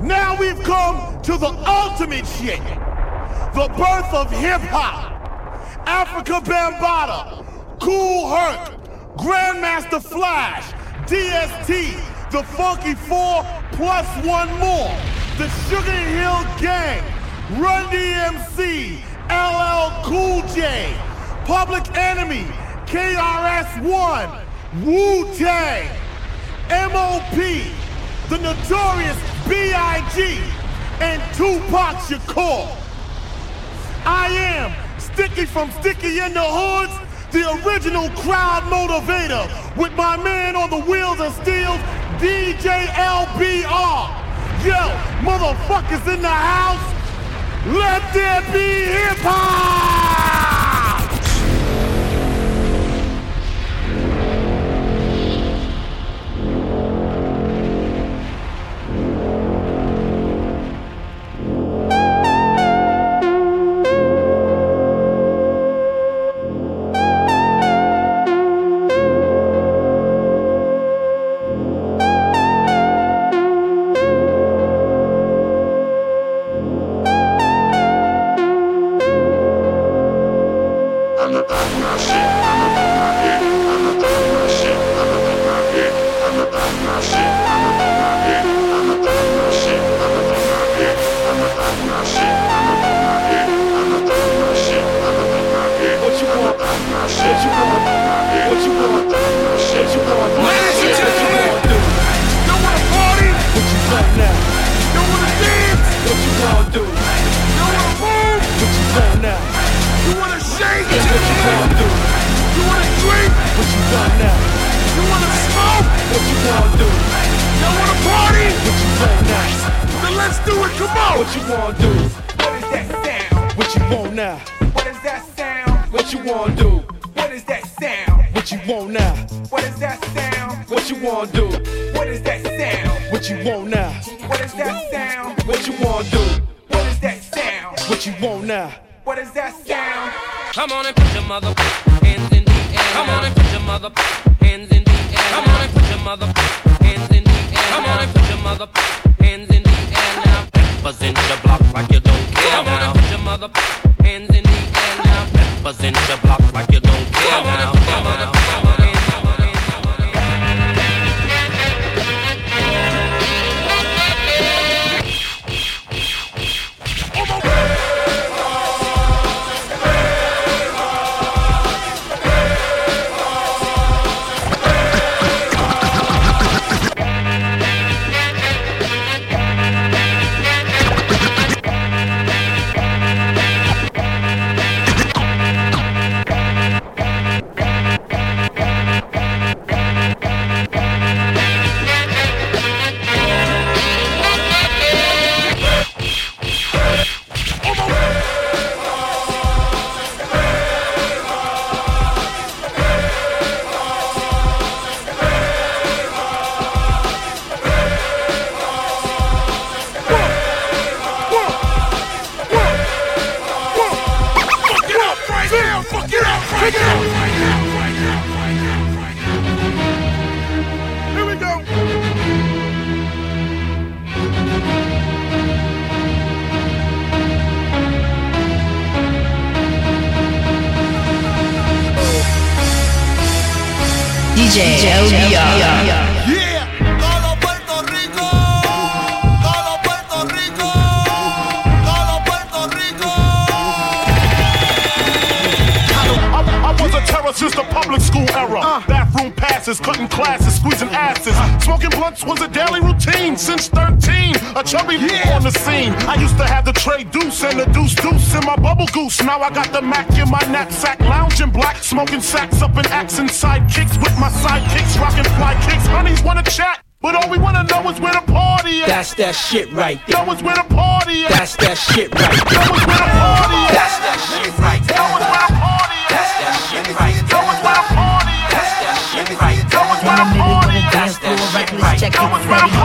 Now we've come to the ultimate shit. The birth of hip hop. Afrika Bambaataa, Kool Herc, Grandmaster Flash, DST, the Funky Four, plus one more. The Sugar Hill Gang, Run DMC, LL Cool J, Public Enemy, KRS-One, Wu-Tang, MOP, the Notorious B.I.G., and Tupac Shakur. I am Sticky from Sticky in the Hoods, the original crowd motivator, with my man on the wheels of steel, DJ LBR. Yo, motherfuckers in the house, let there be hip hop! DJ Joe Yeah. Since the public school era, uh. Now I got the Mac in my knapsack, lounging black, smoking sacks up in accent sidekicks with my sidekicks, rocking fly kicks. Honeys wanna chat. But all we wanna know is where the party is. That's that shit right there. Know is where the party is. That's that shit right there. Know is where the party is. That's that shit right there. Shit right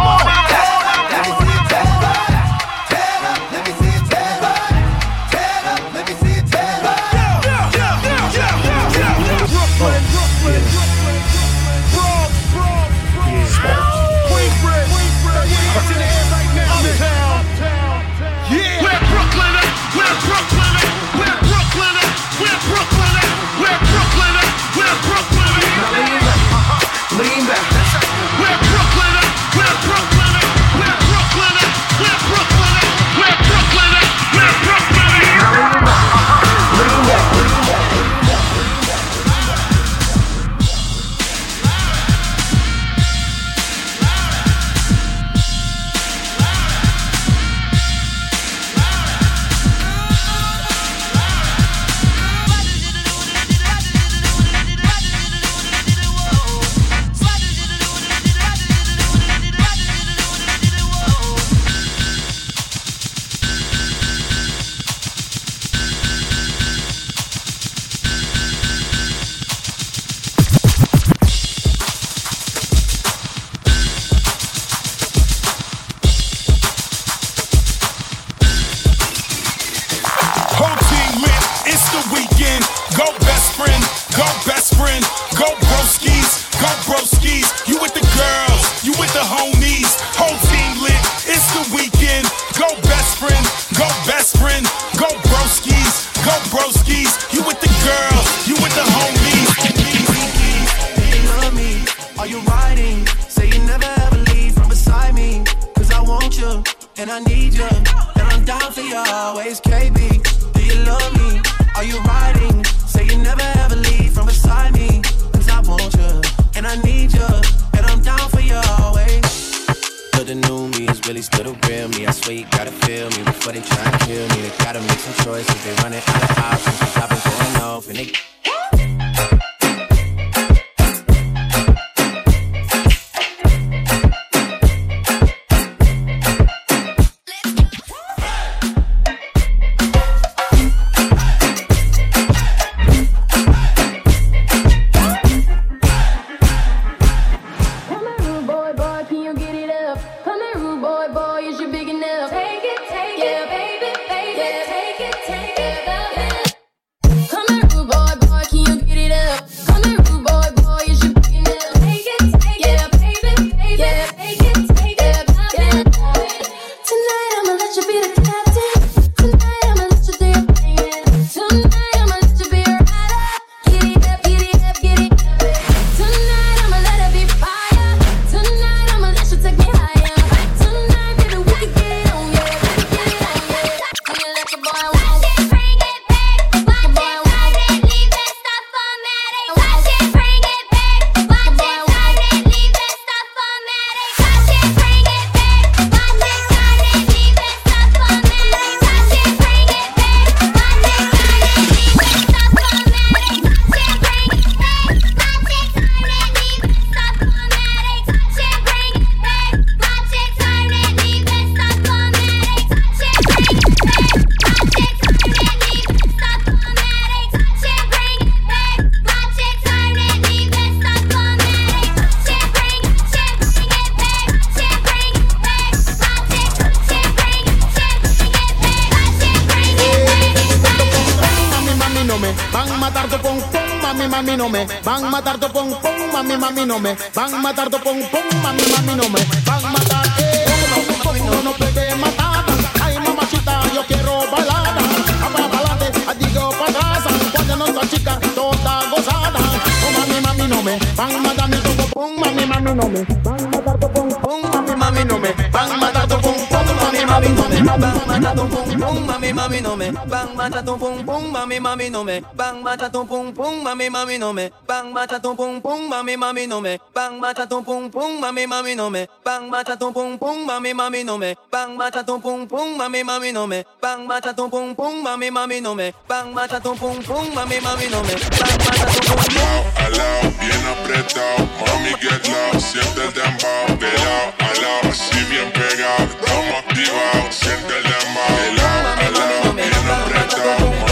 bata ton pum pum, mami mami no me. Bang bata ton pum pum, mami mami no me. Bang bata ton pum pum, mami mami no me. Bang bata ton pum pum, mami mami no me. Bang bata ton pum pum, mami mami no me. Bang bata ton pum pum, mami mami no me. Bang bata ton pum pum, mami mami no me. Bang bata ton pum pum. Al lado, bien apretado, mami get loud, siente el dembow, de lado a lado, así bien pegado, estamos activados, siente el dembow, de lado a lado, bien apretado.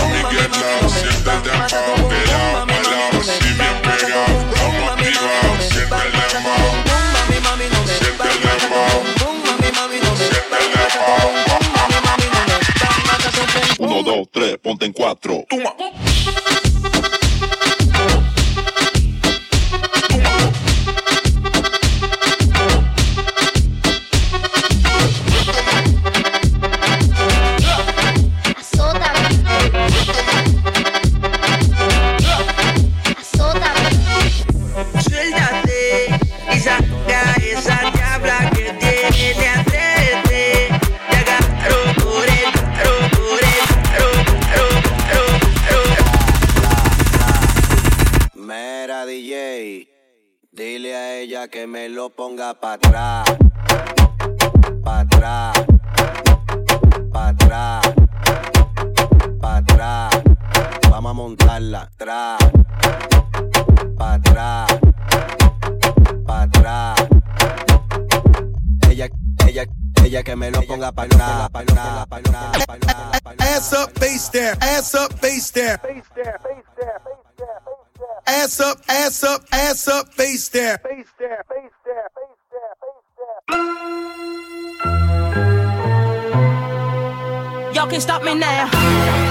94. Toma. Face down. Face down. Face down. Ass up, ass up, ass up, face down. Face down, face down, face down, face down. Y'all can stop me now.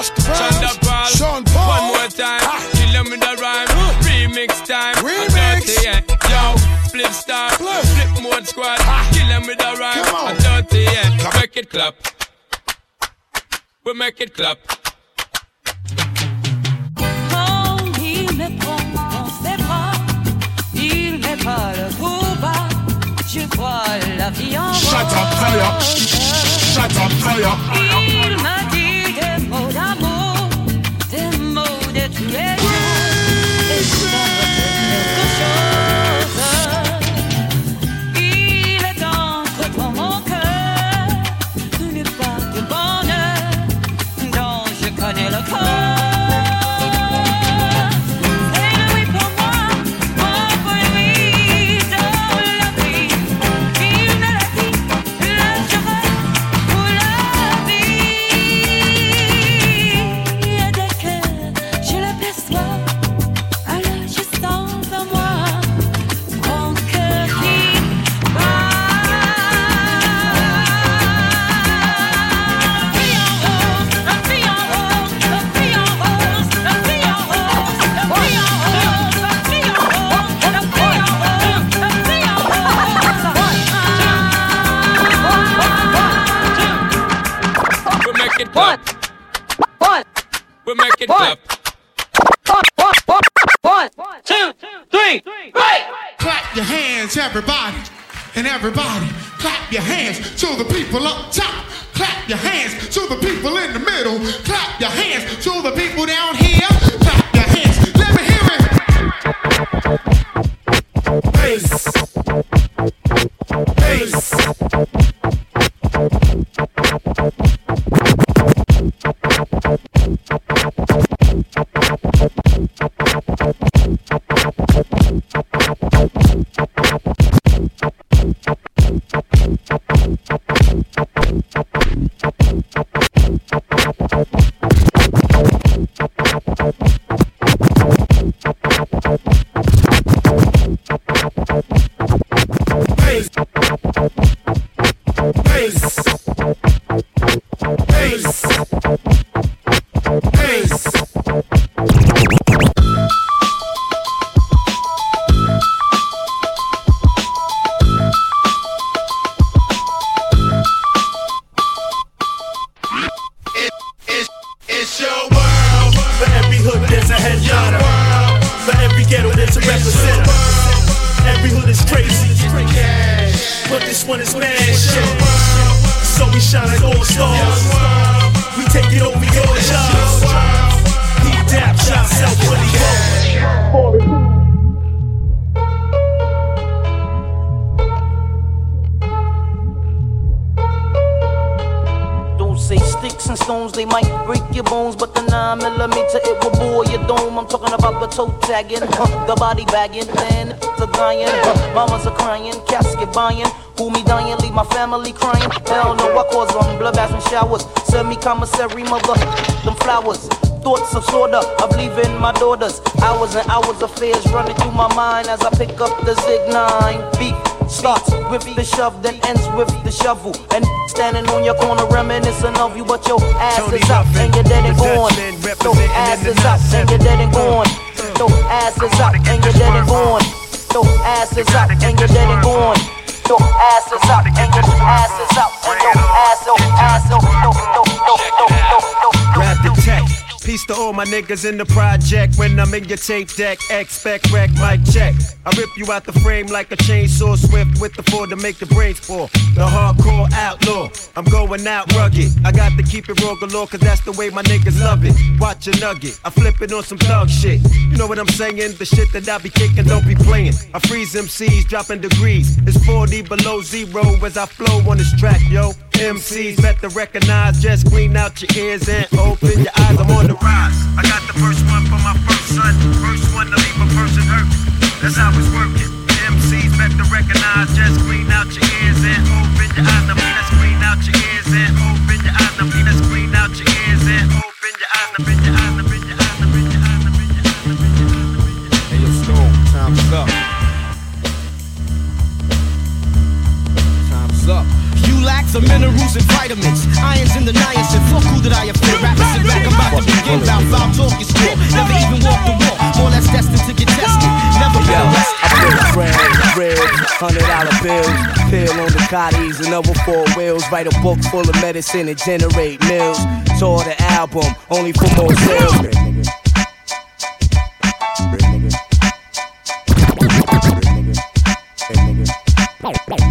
lost control. my niggas in the project when I'm in your tape deck. Expect wreck, mic check. I rip you out the frame like a chainsaw swift with the four to make the brains fall. The hardcore outlaw, I'm going out rugged. I got to keep it raw galore, cause that's the way my niggas love it. Watch a nugget, I flip it on some thug shit. You know what I'm saying? The shit that I be kicking, don't be playing. I freeze MCs, dropping degrees. It's 40 below zero as I flow on this track, yo. MCs better recognize, just clean out your ears and open your eyes. I'm on the rise. I got the first one for my first son. First one to leave a person hurt. That's how it's working. MCs better recognize, just clean out your ears and open your eyes. Now, let's clean out your ears and open your eyes. Now, let's clean out your ears and open your eyes. Now, open your eyes. Now, your eyes. Now, open your eyes. Now, open your eyes. Now, open your eyes. Hey, yo, Stone, time's up. Time's up. You lack the minerals and vitamins, irons in the niacin. Fuck who that I offend. Rappers sit back, about to begin. Bout foul talk is still. Never even walk the walk. More or less destined to get tested. Yo. I put friends, ribs, hundred dollar bills, pill on the cotties, another four wheels. Write a book full of medicine and generate mills. Tour the album, only for more sales. Fucking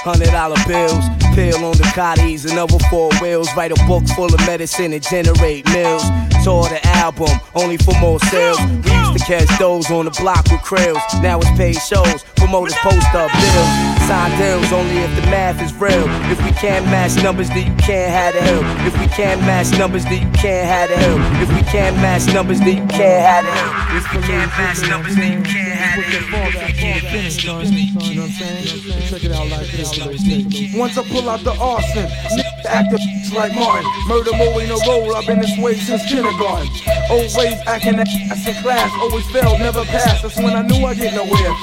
hundred dollar bills, pill on the cotties, another four wheels. Write a book full of medicine and generate mills. Tour the album, only for more sales. We used to catch those on the block with krills. Now it's paid shows, promoters post up bills. Sign deals only if the math is real. If we can't match numbers, then you can't have the hill. If we can't match numbers, then you can't have the hill. If we can't match numbers, then you can't have the hill. If we can't match numbers, then you can't have the hill. If we can't match numbers, then you can't have the hill. Check it out like this. Once I pull out the arson, nigga act like Martin. Murder more in a roll, I've been this way since kindergarten. Always acting ass in class, always failed, never passed. That's when I knew I get nowhere.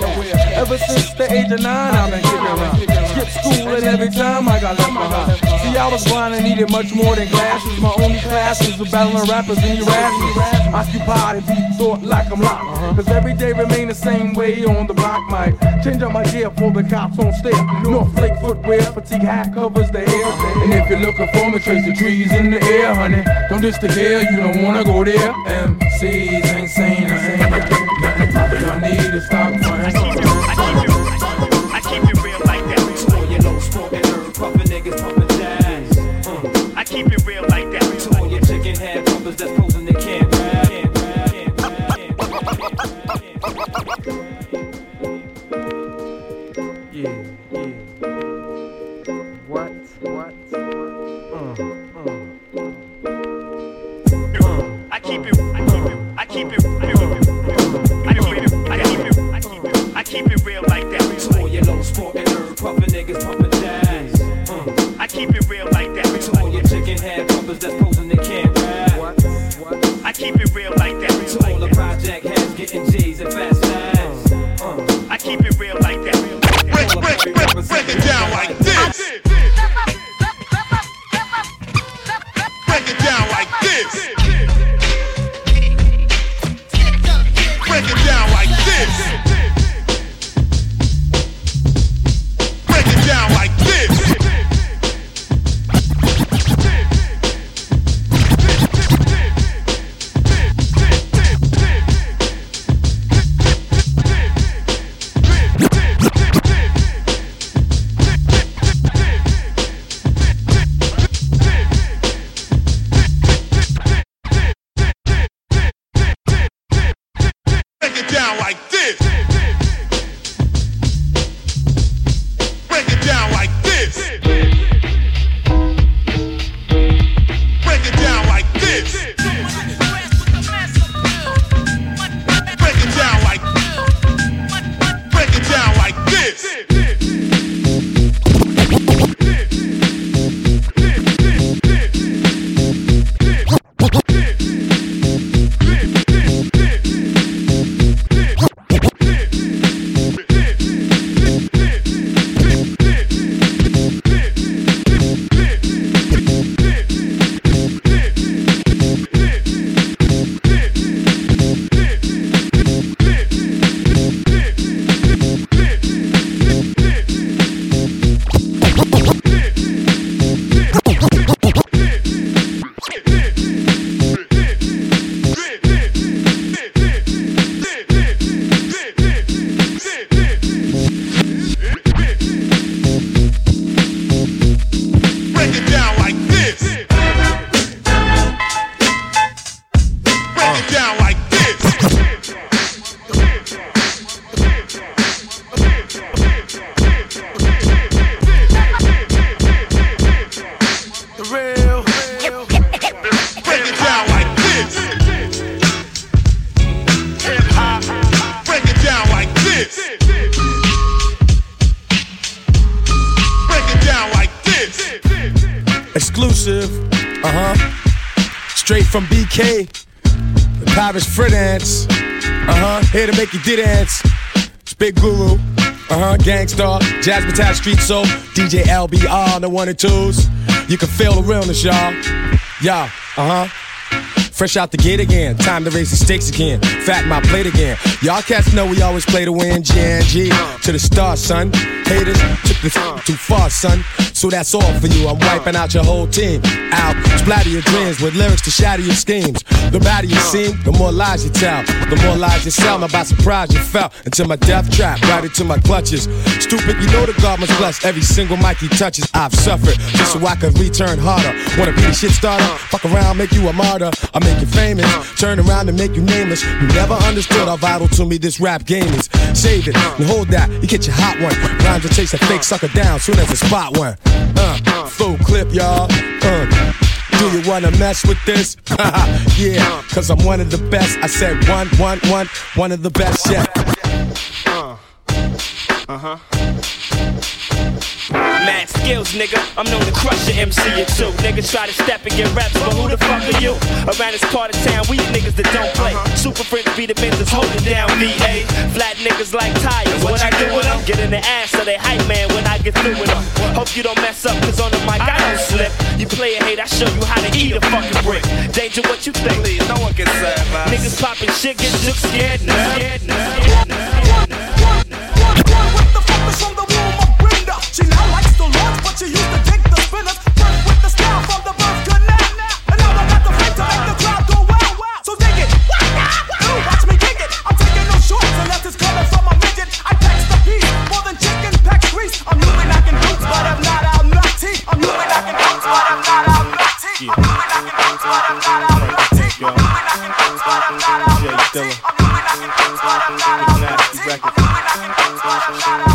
Ever since the age of nine, I've been kicking around. Skip school and every time I got left behind. See, I was blind and needed much more than glasses. My only classes were battling rappers and Erasmus. Occupied and beat thought like I'm locked. Uh-huh. Cause every day remain the same way on the block mic. Change up my gear for the cops on step. North Flake footwear, fatigue hat covers the hair. And if you're looking for me, trace the trees in the air, honey. Don't diss the hair, you don't wanna go there. MCs ain't saying a thing. Y'all need to stop running. Niggas pumpin' make you dance. It's Big Guru. Uh huh. Gang Starr. Jasmine Tap Street Soul. DJ LBR. The one and twos. You can feel the realness, y'all. Yeah. Uh huh. Fresh out the gate again, time to raise the stakes again. Fatten my plate again. Y'all cats know we always play to win. GNG to the stars, son. Haters took this too far, son. So that's all for you. I'm wiping out your whole team. Out, splatter your dreams with lyrics to shatter your schemes. The badder you seem, the more lies you tell. The more lies you sell. Now by surprise you fell into my death trap, right into my clutches. Stupid, you know the God must bless every single mic he touches. I've suffered just so I could return harder. Wanna be the shit starter? Fuck around, make you a martyr. I make you famous. Turn around and make you nameless. You never understood how vital to me this rap game is. Save it and hold that. You get your hot one. Rhymes to chase a fake sucker down soon as a spot one. Uh, full clip, y'all. Uh. Do you wanna mess with this? yeah, cause I'm one of the best. I said one, one, one, one of the best yet. Uh huh. Mad skills, nigga. I'm known to crush your MC or two. Niggas try to step and get reps, but who the fuck are you? Around this part of town, we niggas that don't play. Super friends be the that's holding down VA. Flat niggas like tires. What, I do with them? Get in the ass of they hype man when I get through with them. Hope you don't mess up, cause on the mic I don't slip. You play a hate, I show you how to eat a fucking brick. Danger, what you think? Please, no one can serve us. Niggas popping shit, get shook, scared, nah. Scared, nah. Scared, nah. She now likes to launch, but she used to take the spinners. First with the style from the birth canal. And now I got the fame to make the crowd go wow. So dig it. Watch me kick it. I'm taking no shorts unless it's coming from a midget. I tax the piece more than chicken pack grease. I'm moving like in boots, but I'm not out nutty. I'm moving like in boots, but I'm not out nutty. I'm moving like in boots, but I'm not out nutty. I'm moving like in boots, but I'm not out nutty. I'm moving like in boots, but I'm not out record.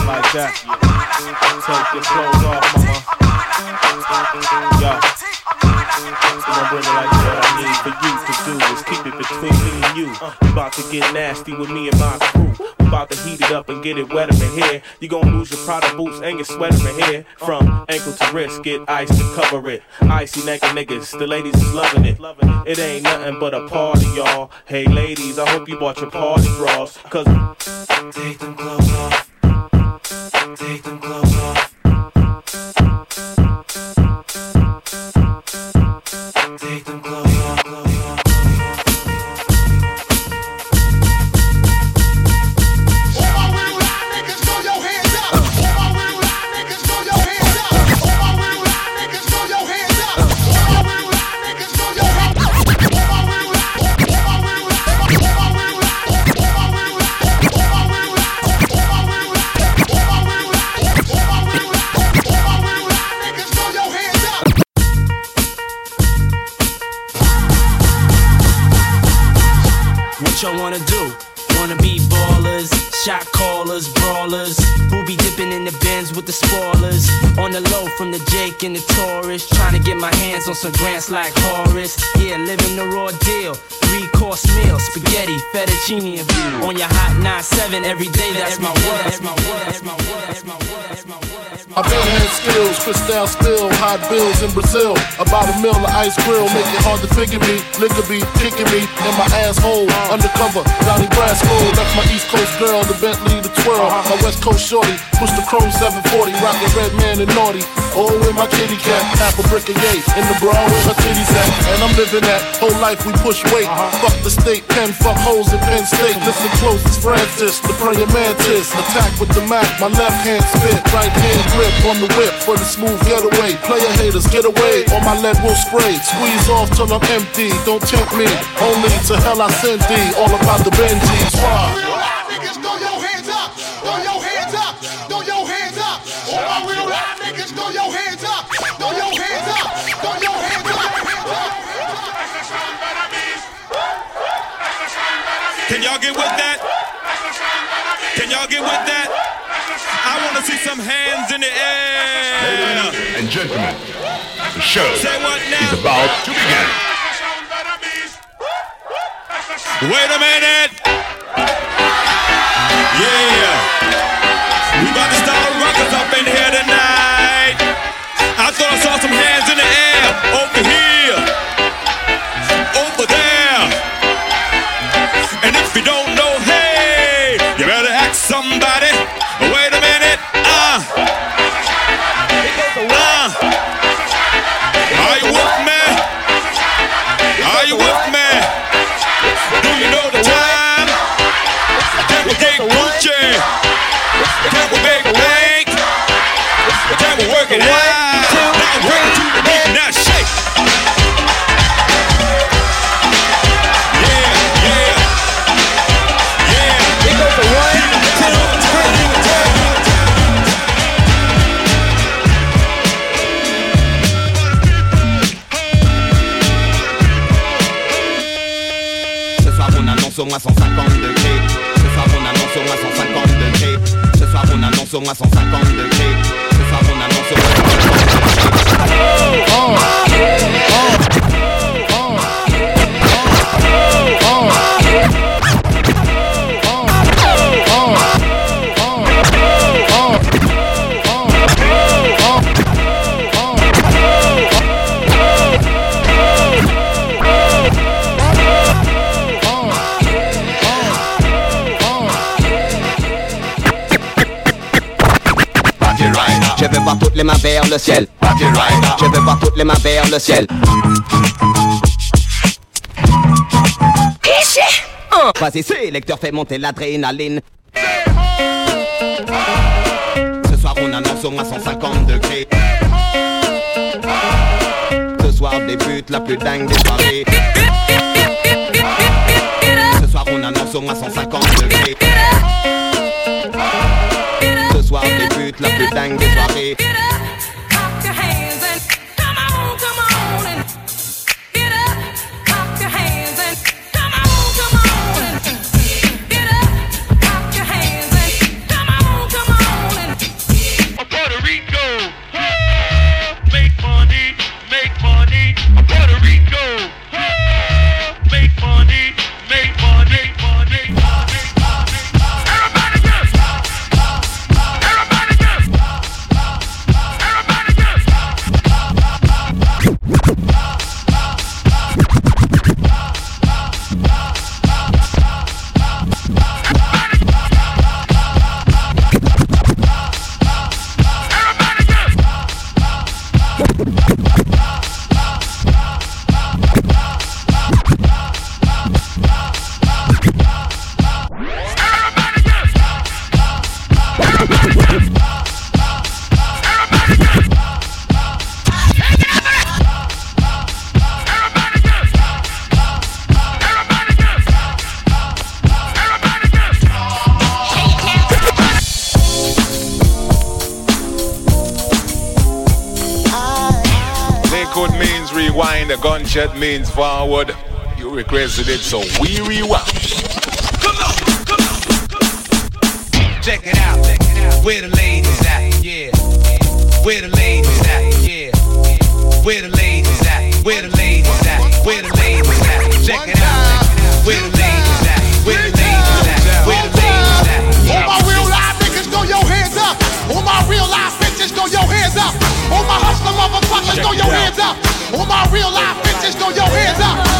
Like that. Take your clothes off, mama. Yo. I'ma like what I need for you to do is keep it between me and you. You about to get nasty with me and my crew. We about to heat it up and get it wetter in here. You gon' lose your Prada boots and your sweater in here. From ankle to wrist, get ice to cover it. Icy naked niggas, the ladies is loving it. It ain't nothing but a party, y'all. Hey ladies, I hope you bought your party drawers. Cause take them clothes off. Ice grill, make it hard to figure me. Liquor be kicking me in my asshole. Undercover, Donnie Brasco. That's my East Coast girl, the Bentley, twirl. My West Coast shorty, push the chrome 740, rockin' red man and naughty. Oh, with my kitty cat, half a brick of yay. In the bra where her titties at. And I'm living that whole life we push weight. Uh-huh. Fuck the state, pen, fuck hoes in Penn State. Listen close, it's Francis, the praying mantis. Attack with the Mac, my left hand spit, right hand grip on the whip for the smooth getaway. Player haters, get away, or my lead will spray. Squeeze off till I'm empty, don't tempt me. Only to hell I send thee, all about the Benjis. Can y'all get with that? Can y'all get with that? I want to see some hands in the air. Ladies and gentlemen, the show Say what now? is about to begin. Wait a minute. Yeah. We about to start a ruckus up in here à 150 le ciel. Je veux voir toutes les mains vers le ciel. Vas-y, c'est lecteur, fait monter l'adrénaline. Ce soir on annonce au moins 150 degrés. Ce soir débute la plus dingue des soirées. Ce soir on annonce au moins 150 degrés. Ce soir débute la plus dingue des soirées. Rewind, means forward. You requested it, so we rewind. Check it out. Where the ladies at? Yeah. Where the ladies at? Yeah. Where the ladies at? Where the ladies at? Where the ladies at? Check it out. Where the ladies at? Where the ladies at? Where the ladies at? All my real life niggas, throw your hands up. All my real life bitches, throw your hands up. All my hustler motherfuckers, throw your hands up. All my real life bitches, throw your hands up.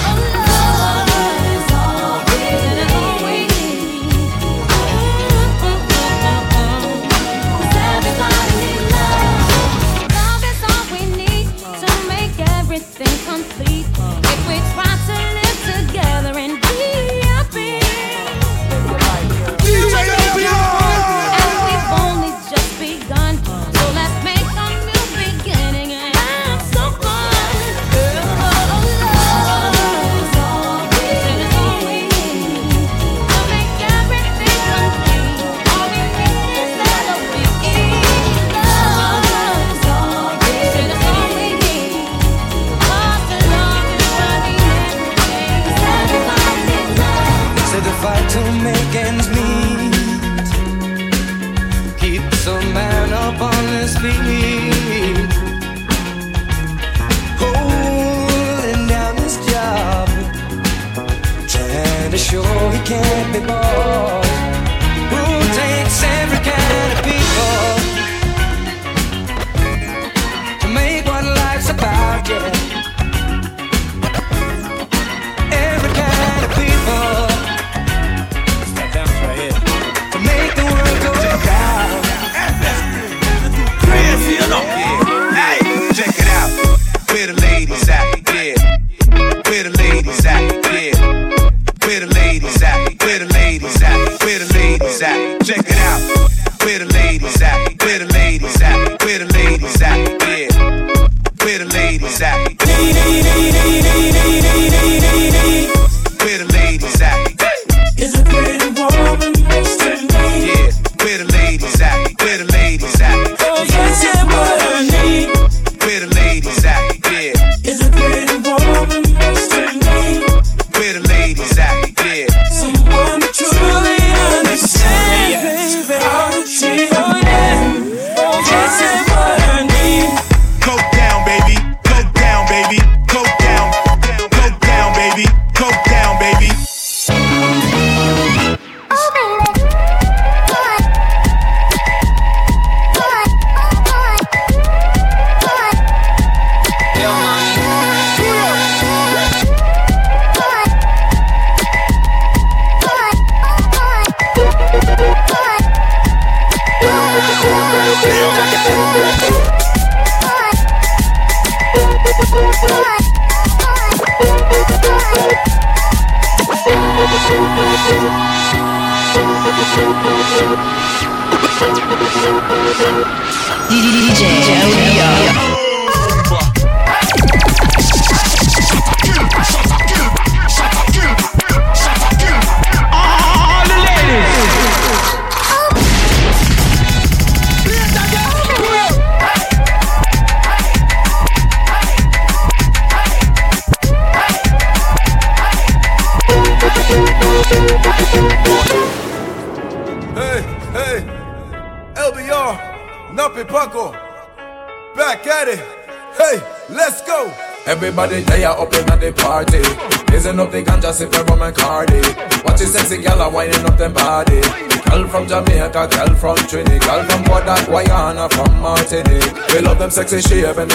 Sexy shape and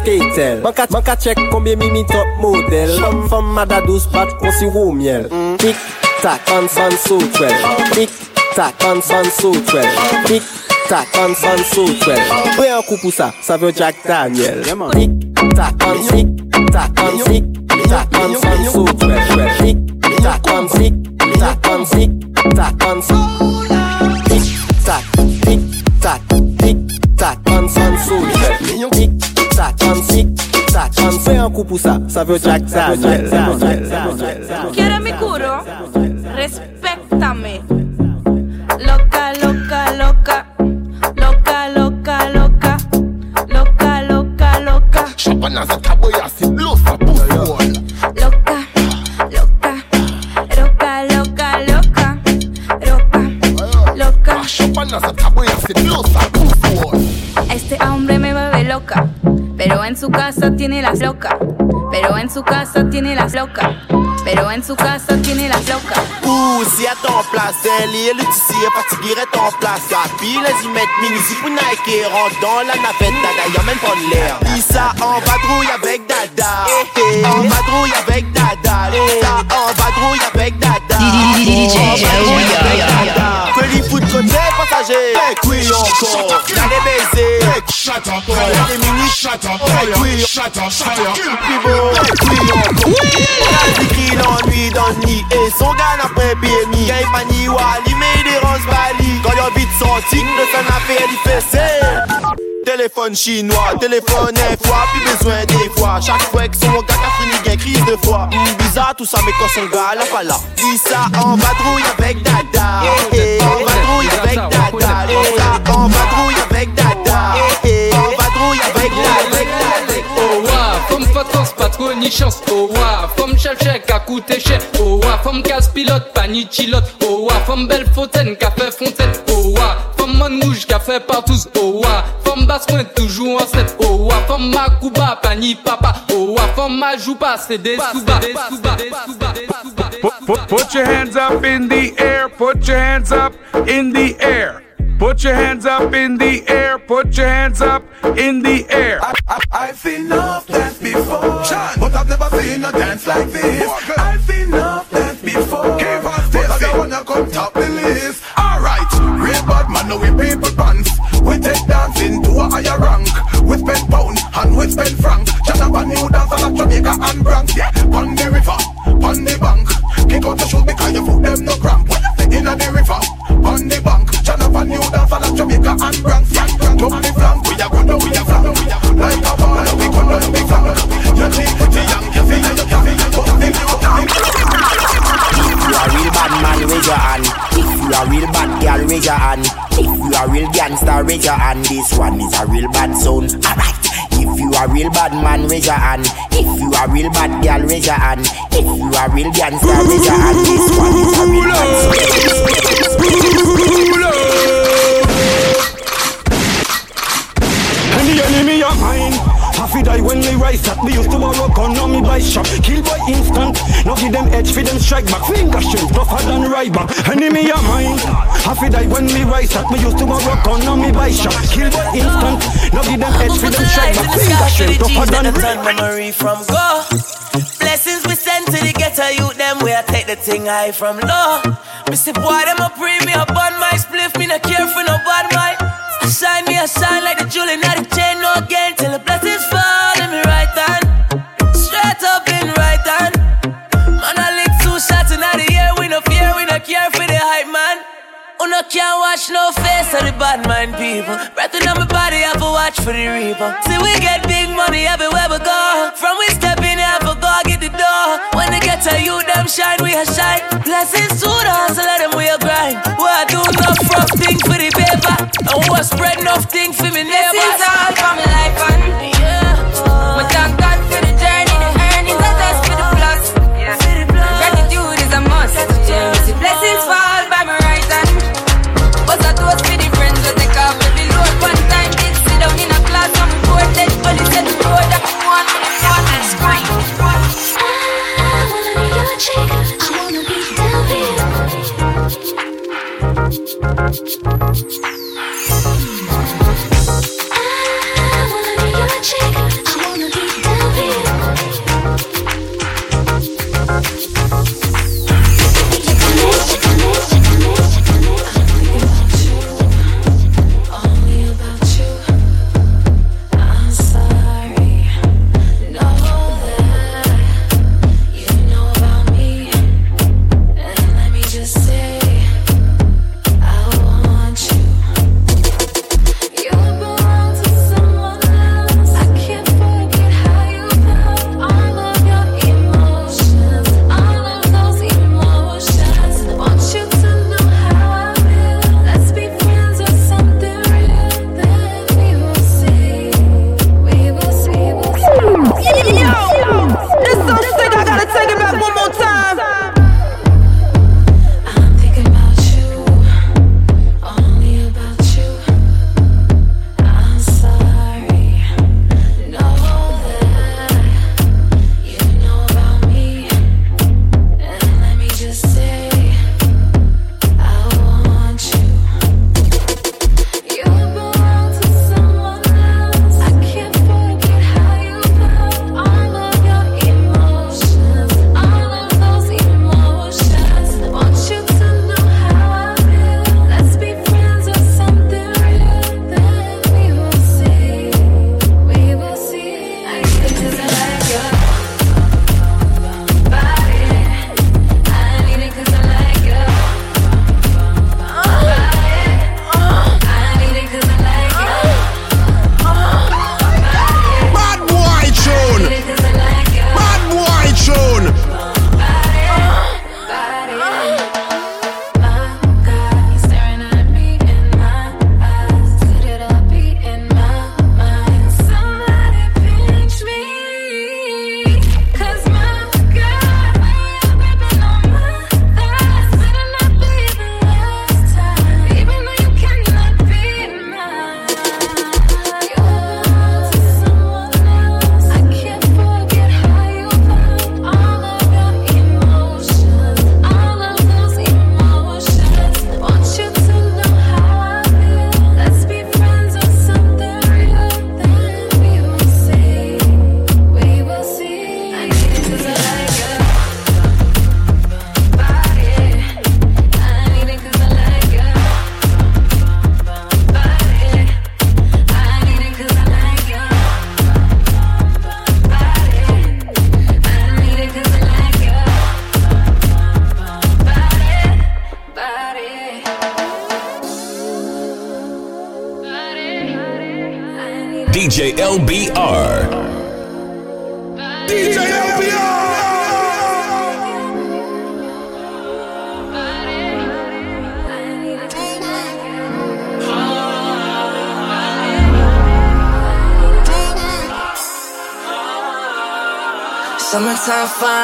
skatel Man ka, man ka check combien mimi top model Femme femme mada douce bat qu'on si roux miel Tic tac on son so twel Tic tac on son so twel Tic tac on son so twel Fais un coup pour ça, ça veut Jack Daniel Tic tac on tic tac on tic tac on son so twel Tic tac on tic tac on tic tac on Tic tac on tic tac on Fais un coup pour ça, ça veut Jack ¿Quieres mi curo? Respéctame. Loca, loca, loca. Loca, loca, loca. Loca, loca, loca. Taboya Pero en su casa tiene las loca. Pero en su casa tiene las loca. Pero en su casa tiene las loca. Poussi est en place, elle est le tissu fatigué est en place. Gapi, les y mettent mini pour Nike, rentre dans la navette, dada, y'a même pas de l'air. Lisa en vadrouille avec dada. En vadrouille avec dada. Lisa en vadrouille avec dada. En vadrouille avec dada. Que les foot côté passager. Hey, oui encore. Y'a vite sorti de son Téléphone chinois, téléphone un fois, plus besoin des fois Chaque fois que son gars a fini, gagne crise de foi. Hum, Bizarre tout ça mais quand son gars là pas là. Dis ça en vadrouille avec Dada. Eh, eh, En vadrouille avec Dada. Dis ça en vadrouille avec Dada. Eh, eh, En vadrouille avec Dada vacances, pas ni chance. Oh wa, femme chef chèque à coûter cher. Oh wa, femme casse pilote, pas ni chilote. Oh wa, femme belle fontaine, qu'a fait fontaine. Oh wa, femme man rouge, qu'a fait partout. Oh wa, femme basse coin, toujours en set. Oh wa, femme macouba, pas ni papa. Oh wa, femme ma joue pas, c'est des sous-bas. Put, put, put your hands up in the air. Put your hands up in the air. Put your hands up in the air. Put your hands up in the air. I've seen enough dance before, but I've never seen a dance like this. I've seen enough dance before, but I don't wanna come top the list. Alright, real bad man, now we people pants. We take dancing to a higher rank. We spend pound and we spend franc. Shut up a new dance on Jamaica and Bronx. Yeah, on the river, on the bank. Kick out your shoes because your foot them no cramp in the river, on the bank. Jonathan knew New, for the Jamaica and Grand Frank. Top the flank, we are gonna, we are flank. Like a ball, we gonna, we flank. You see, the young cafe, the cafe, the you a real bad man, raise your hand. If you a real bad girl, raise your hand. If you a real gangster, raise your hand. This one is a real bad sound. Alright. If you a real bad man, raise your hand. If you a real bad girl, raise your hand. If you a real gangster, raise your hand. This one is a real bad And the enemy of mine Half die when they rise up. We used to borrow gun on me by shot Kill by instant. No give them edge for them strike back. Finger strength tougher than Ryback. Enemy of mine. Half die when we rise up. We used to borrow gun on me by shot Kill by instant. No give them edge for them strike back. Finger strength tougher than memory from go. Blessings we send to the ghetto youth, them where I take the thing high from low. Me say, boy, them a pre me up on my spliff, me not care for no bad mind. I shine me, I shine like the jewel in the chain, Uno can't watch no face of the bad mind people. Breath on my body, I have watch for the reaper. See, we get big money everywhere we go. From we step in, I for go get the door. When they get to you, them shine, we a shine. Blessings to the hustle, let them we a grind. We a do enough rough thing for the paper. And we a spread enough thing for me neighbors. I'm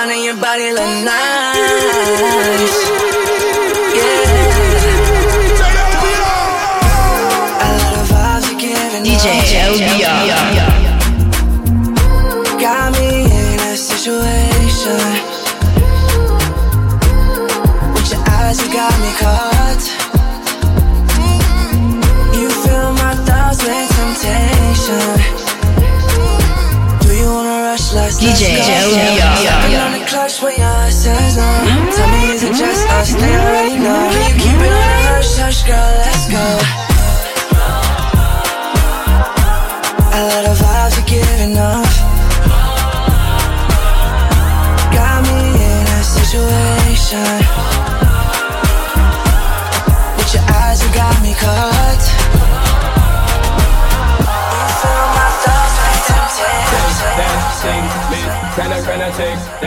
And your body look nice. They already know. You keep it hush, hush, girl?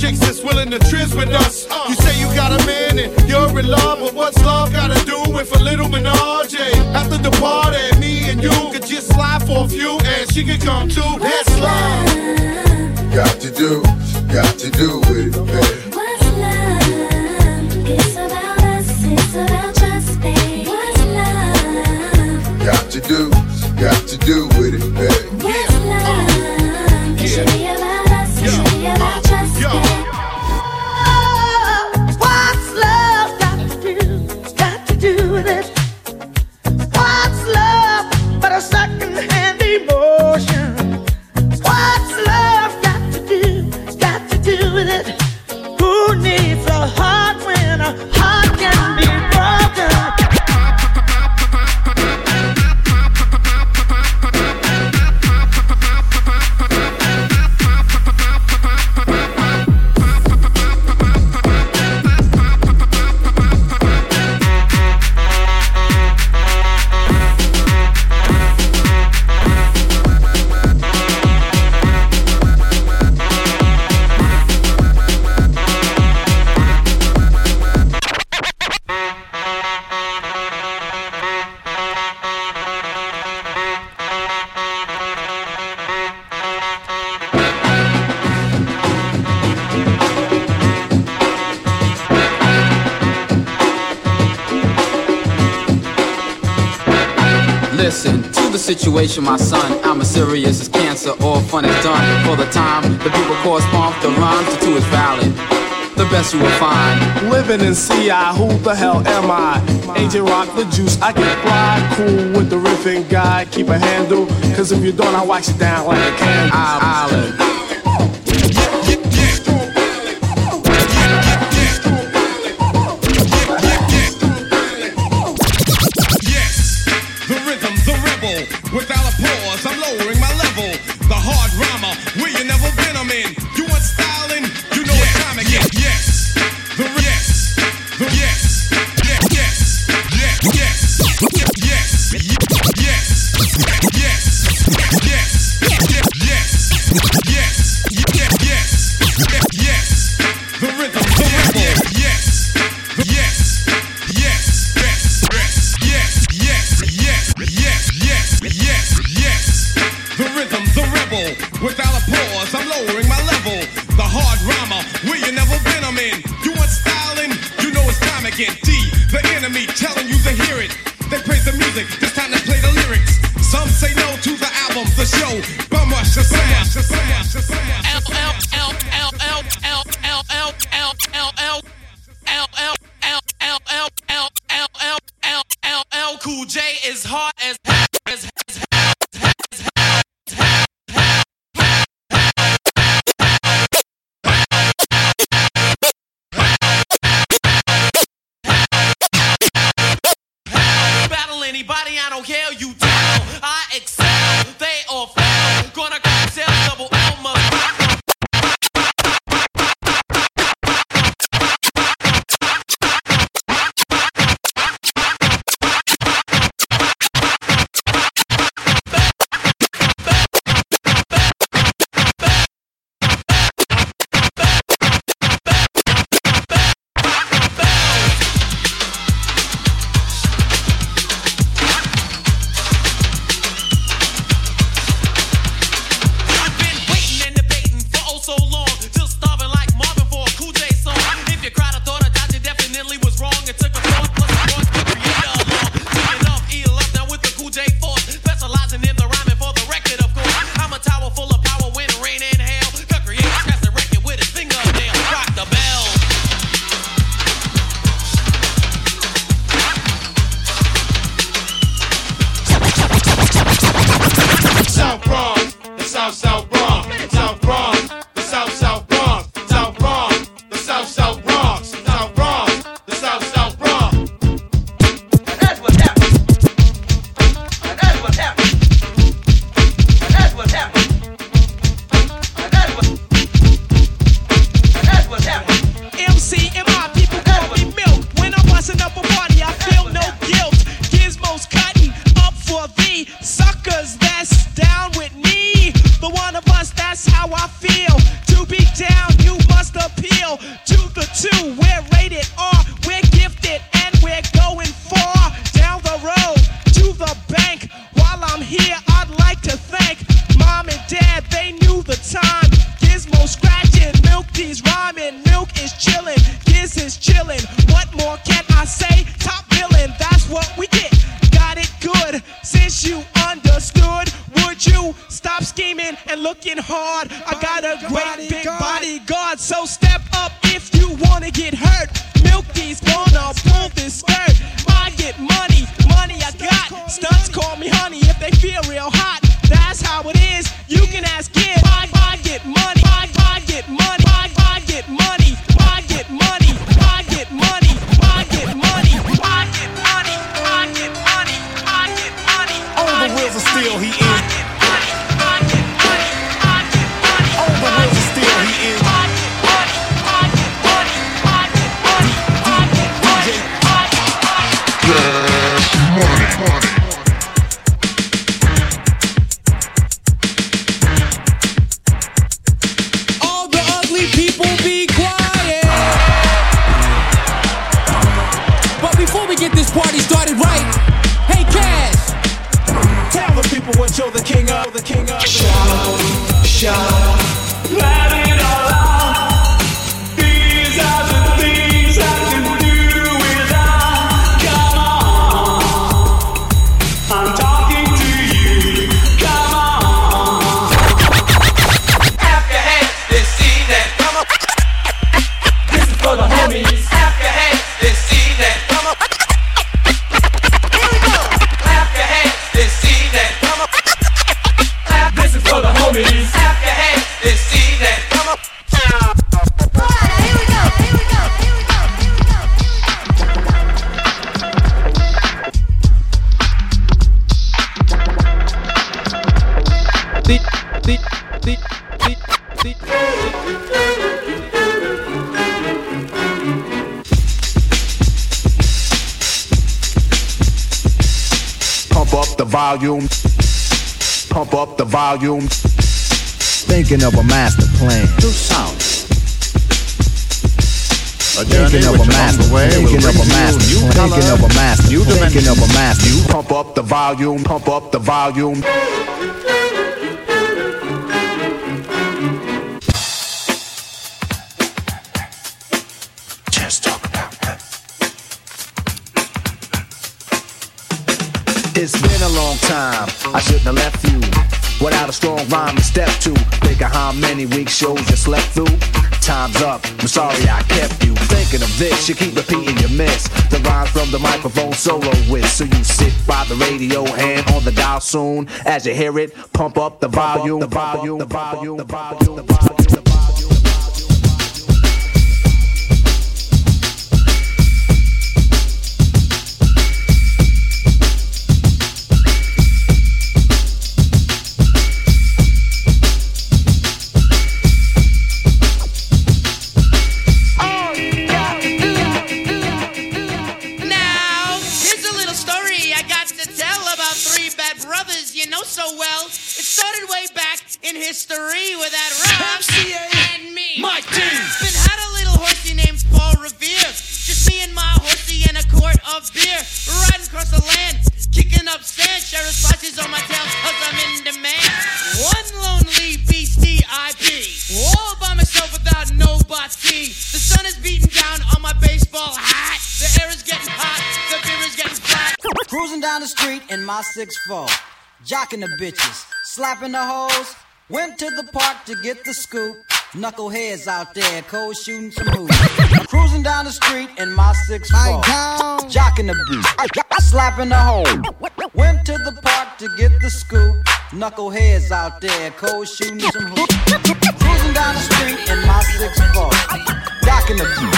chicks that's willing to trizz with us. You say you got a man and you're in love, but what's love gotta do with a little menage? After the party, me and you could just slide for a few, and she could come too. That's love. Got to do, got to do situation, my son. I'm as serious as cancer, all fun is done. For the time, the people correspond the rhymes to two is valid. The best you will find. Living in CI, who the hell am I? Agent Rock the juice, I get fly, cool with the riffing guy, keep a handle, cause if you don't, I wax it down like a candle. Island. volume. Pump up the volume. Thinking of a master plan. Do sound. Thinking of a master, way thinking of a master, you, thinking of a master, thinking of a master. You pump up the volume, pump up the volume. Long time. I shouldn't have left you without a strong rhyme to step to. Think of how many week shows you slept through. Time's up. I'm sorry I kept you thinking of this. You keep repeating your miss. The rhymes from the microphone solo with. So you sit by the radio and on the dial soon. As you hear it, pump up the volume. The volume. The volume. The volume. The volume. Now, 6'4, jocking the bitches, slapping the hoes. Went to the park to get the scoop. Knuckleheads out there, cold shooting some hoops. Cruising down the street in my 6'4, jocking the beat, slapping the hoe. Went to the park to get the scoop. Knuckleheads out there, cold shooting some hoops. Cruising down the street in my 6'4, jocking the beat,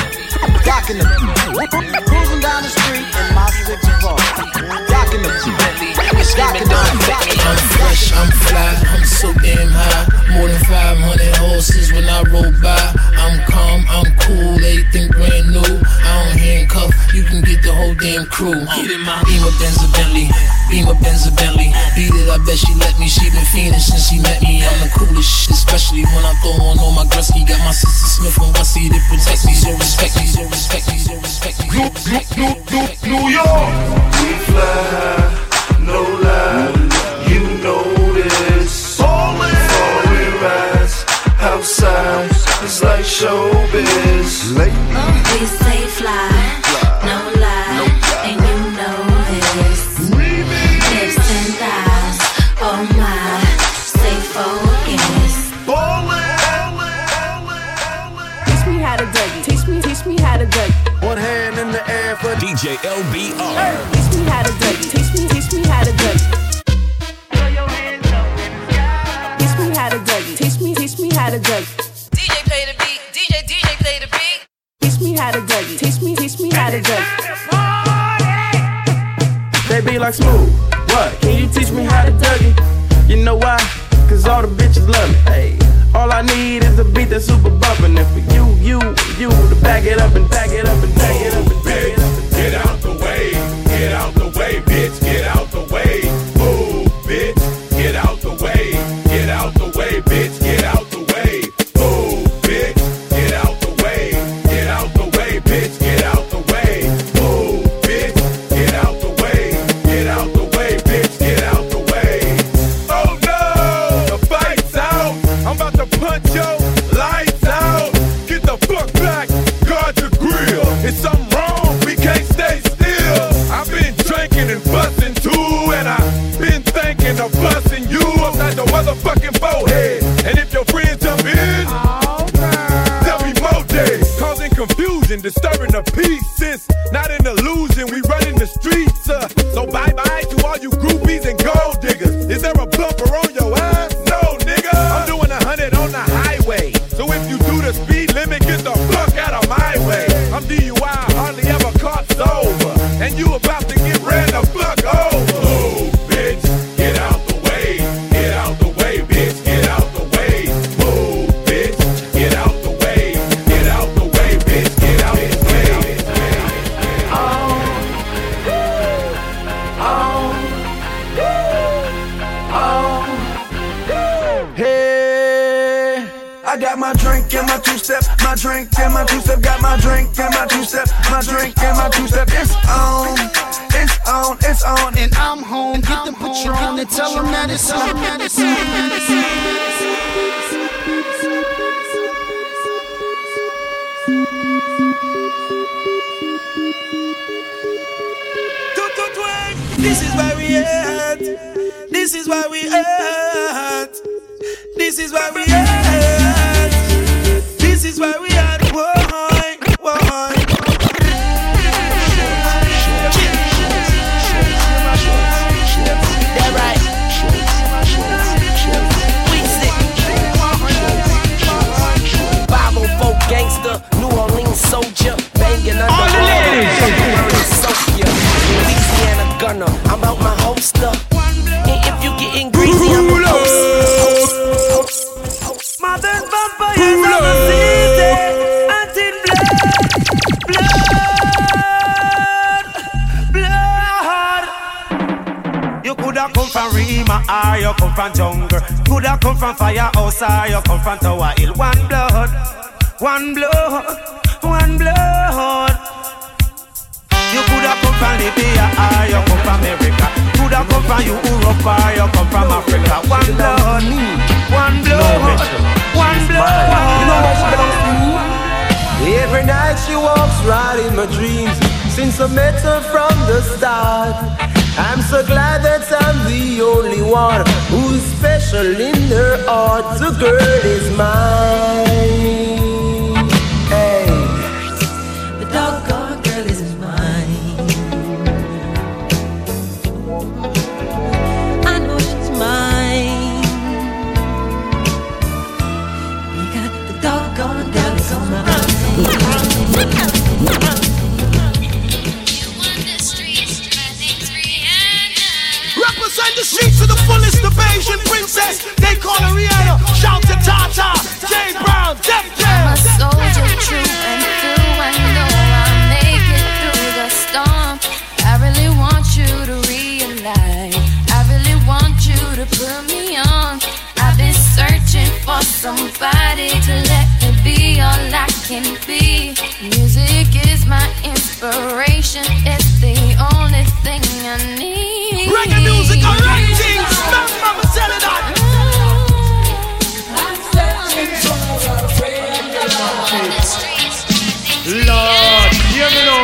jocking the beat. Cruising down the street in my 6'4, jocking the beat, jocking the beat. I'm fresh, I'm fly, I'm so damn high. More than 500 horses when I roll by. I'm calm, I'm cool, everything brand new. I don't handcuff, you can get the whole damn crew. Get in my Beamer Benz a Bentley, Beamer Benz a Bentley. Beat it, I bet she let me. She been fiending since she met me. I'm the coolest shit, especially when I throw on all my Gretzky. Got my sister Smith and Wessie to protect me. So respect me, so respect me, so respect me. New, new, new, New York. We fly, no lie. You know this. Foreign rides outside. It's like showbiz. We stay fly, in for DJ LBR. Teach me how to Dougie. Teach me, teach me how to Dougie. Teach me how to Dougie. Teach me, teach me how to Dougie. DJ play the beat. DJ, DJ play the beat. Teach me how to Dougie. Teach me, teach me how to Dougie. They be like smooth. What? Can you teach me how to Dougie? You know why? Cause all the bitches love me. Hey, all I need is a beat that's super bumpin'. And for you, you, you to back it up and back it up and back it up and back it up. and Get out the way, get out the way, bitch, The streets to the fullest, the Asian princess. They call her Rihanna. Shout to Tata, Jay Brown, Def I'm a Jam. soldier, true and true. I know I'll make it through the storm. I really want you to realize. I really want you to put me on. I've been searching for somebody to let me be all I can be. Music is my inspiration. It's the only thing I need. Reggae music, things. Stop,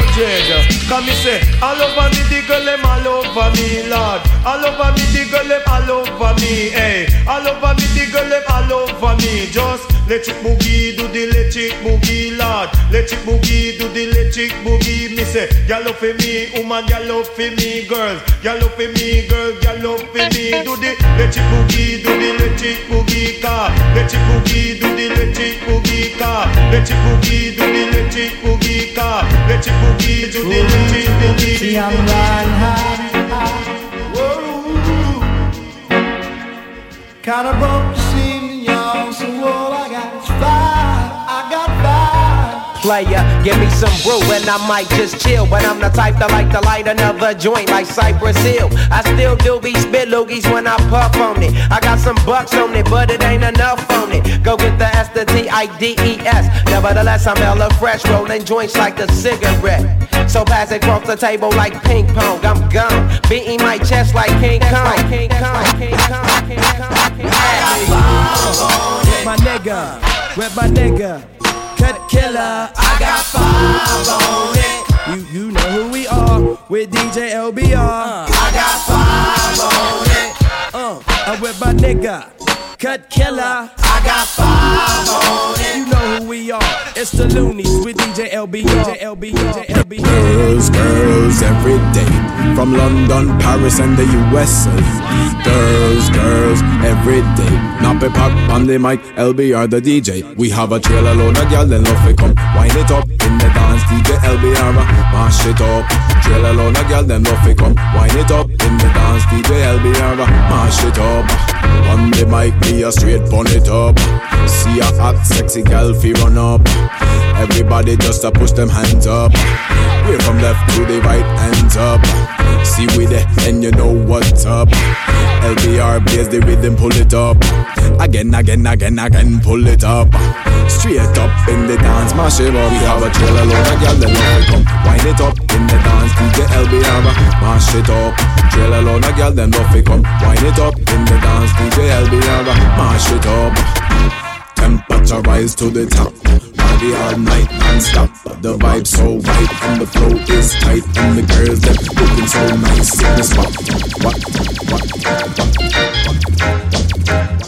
me now, Come me say, all over me, the girl them all over me, Lord. All over me, the girl them all over me, hey. All over me, the girl them all over me. Just let it boogie, do the electric boogie, Lord. Let it boogie, do the electric boogie. Me say, y'all love for me, woman, y'all love for me, girls. Y'all love for me, girl, y'all love for me. Do the electric boogie, do the electric boogie, car. Electric boogie, do the electric boogie, car. Electric boogie, do the car. Electric boogie, do the electric boogie. See, I'm riding high. Kinda broke Player, give me some brew and I might just chill. But I'm the type that like to light another joint like Cypress Hill. I still do be spit loogies when I puff on it. I got some bucks on it, but it ain't enough on it. Go get the S, the T, I, D, E, S. Nevertheless, I'm hella fresh, rolling joints like a cigarette. So pass it across the table like ping pong. I'm gone, beating my chest like King Kong. King Kong, King Kong, King Kong, King Kong. My nigga, with my nigga, cut killer. I got five on it. You you know who we are with DJ LBR. I got five on it. Uh, I'm with my nigga, cut killer. I got five on it. You know who we are. It's the Luniz with DJ LBR. DJ LBR. DJ LBR. Girls, girls, every day. From London, Paris, and the USA. Girls, girls, every day. Nappy pop on the mic, LBR the DJ. We have a trailer load of gyal, then love it come. Wind it up in the dance, DJ LBR, mash it up. Trailer load of gyal, then love it come. Wind it up in the dance, DJ LBR, mash it up. On the mic, me a straight bun it up. See a hot, sexy gal fi run up. Everybody just a push them hands up. We're from left to the right, hands up. See we there, and you know what's up. LBR plays the rhythm, pull it up. Again, again, again, again, pull it up. Straight up in the dance, mash it up. We have a trailer load of gyal, then love it come. Wind it up in the dance, DJ LBR, mash it up. Trailer load of gyal, then love it come. Wind it up in the dance, DJ LBR, mash it up. Temperature rise to the top. Party all night non-stop. The vibe so right and the flow is tight and the girls that looking so nice in the spot. What? What? DJ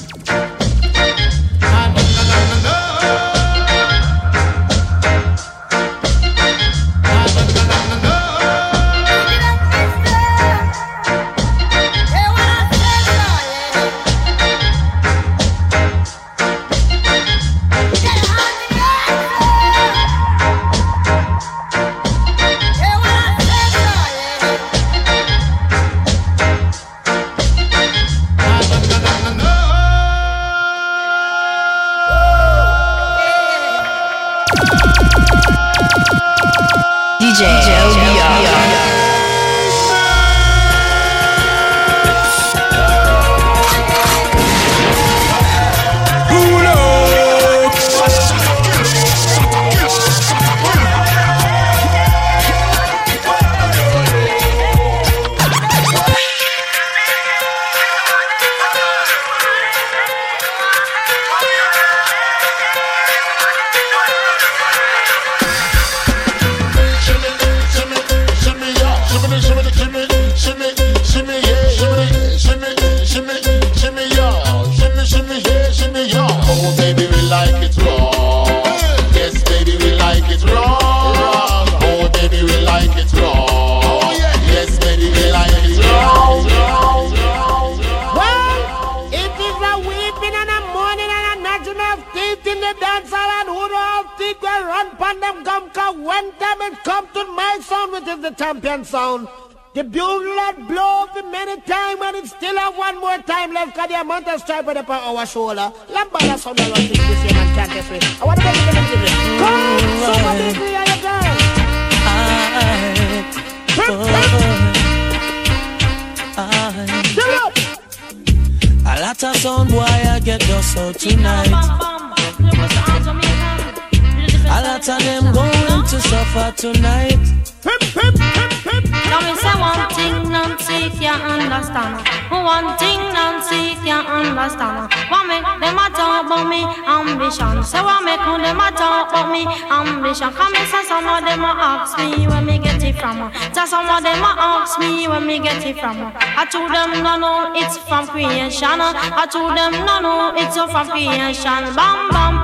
from. Say some of them ask me where me get it from. I told them no no it's from creation. I told them no no it's from creation. Bam bam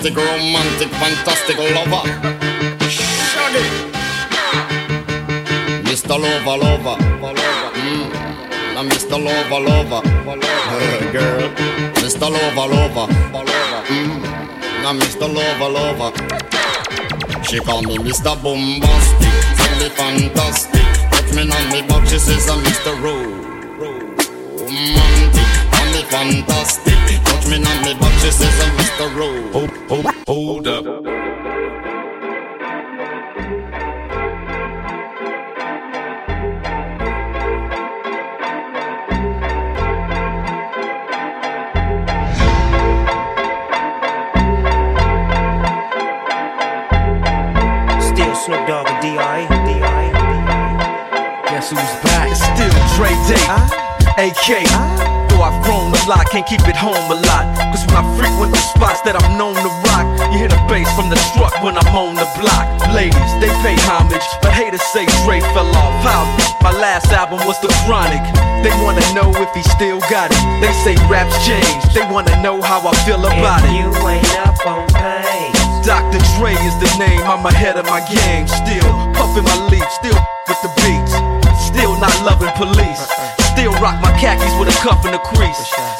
bombastic, romantic, fantastic lover. Shaggy. Mr. Lover, lover. Mm. Now Mr. Lover, lover. Girl. Mr. Lover, lover. Mm. Now Mr. Lover, lover. She call me Mr. Bombastic. Tell me fantastic. Touch me on me back, she says I'm Mr. Romantic. Call me fantastic. Touch me on me back, she says I'm Mr. Ro. Hold, hold, hold up. Still Snoop Dogg and D.I. D.I. Guess who's back? It's still Dre Day, AK. Though I've grown a lot, can't keep it home a lot. Cause when I frequent the spots that I'm known to rock, you hear the bass from the truck when I'm on the block. Ladies, they pay homage, but haters say Dre fell off. How? My last album was The Chronic. They wanna know if he still got it. They say raps changed. They wanna know how I feel about it. You ain't up on pain. Dr. Dre is the name, I'm ahead of my game. Still puffin' my leaf, still with the beats. Still not loving police. Uh-uh. Still rock my khakis with a cuff and a crease.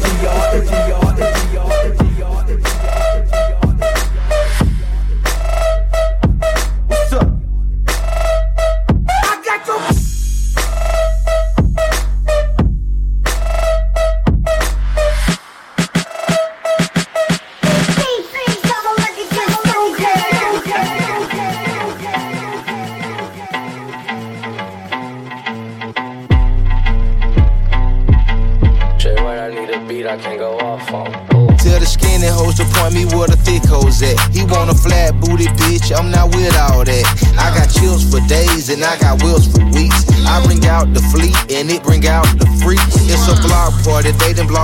The we the if we are.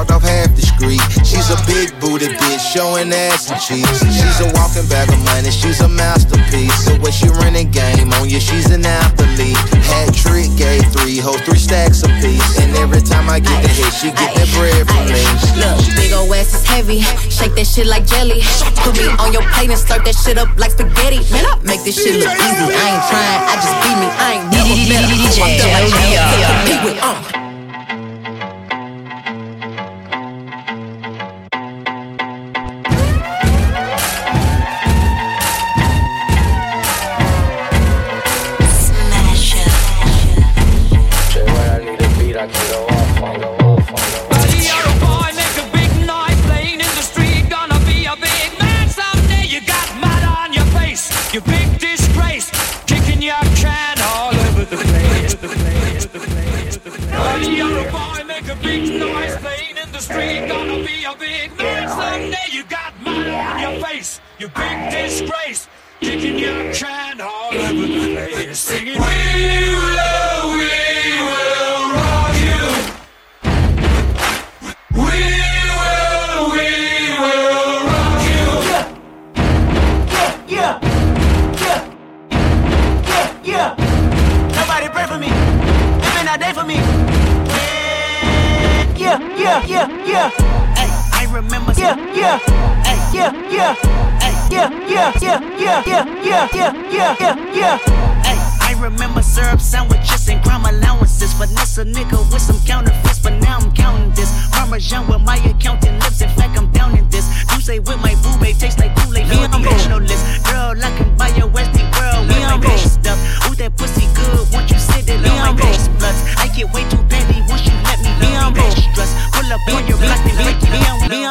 They off half the street. She's a big booty bitch, showing ass and cheeks. She's a walking bag of money, she's a masterpiece. So when she running game on you, she's an athlete. Hat trick, gave three hoes, three stacks a piece. And every time I get the hit, she get that bread from me. Look, big ol' ass is heavy. Shake that shit like jelly. Put me on your plate and slurp that shit up like spaghetti. Man, I make this shit look easy. I ain't trying, I just be me. I ain't never better. I'm done like. Compete with, uh.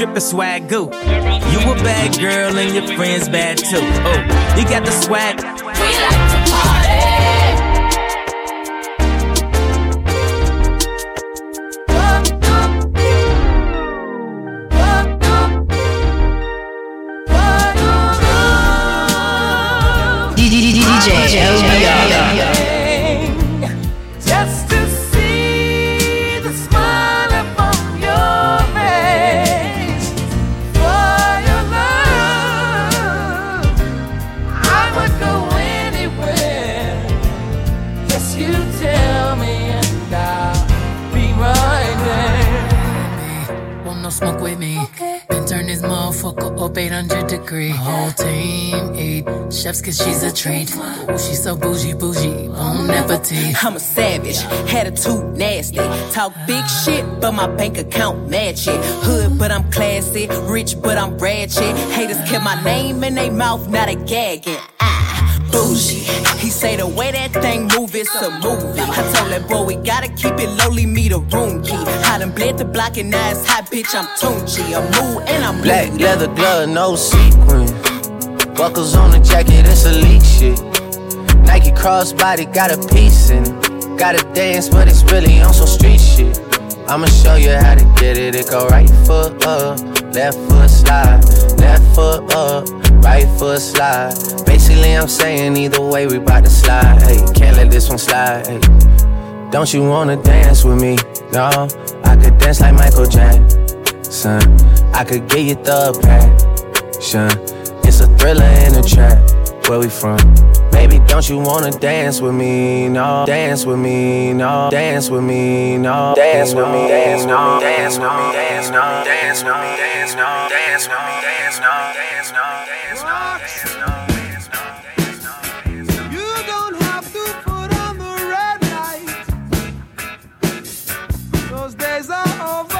Drippin' swag goo. You a bad girl and your friends bad too. Oh, he got the swag. I'm a savage, attitude nasty. Talk big shit, but my bank account match it. Hood, but I'm classy. Rich, but I'm ratchet. Haters kept my name in their mouth, now they gagging. Ah, bougie. He say the way that thing move, it's a movie. I told that boy we gotta keep it lowly, me the room key. I done bled the block and now it's hot, bitch. I'm Tunchi. I'm mood and I'm Black moody. leather glove, no sequin. Buckles on the jacket, it's elite shit. Crossbody got a piece in it. Gotta dance, but it's really on some street shit. I'ma show you how to get it. It go right foot up, left foot slide, left foot up, right foot slide. Basically, I'm saying either way, we bout to slide. Hey, can't let this one slide. Hey. Don't you wanna dance with me? No, I could dance like Michael Jackson. I could get you the passion. It's a thriller in a trap. Where we from? Baby, don't you wanna dance with me? No, dance with me, no, dance with me, no, dance with me, dance no, dance with me, dance no, dance with me, dance no, dance with me, dance no, dance no, dance no, dance no. To put on the red light. Those days are over.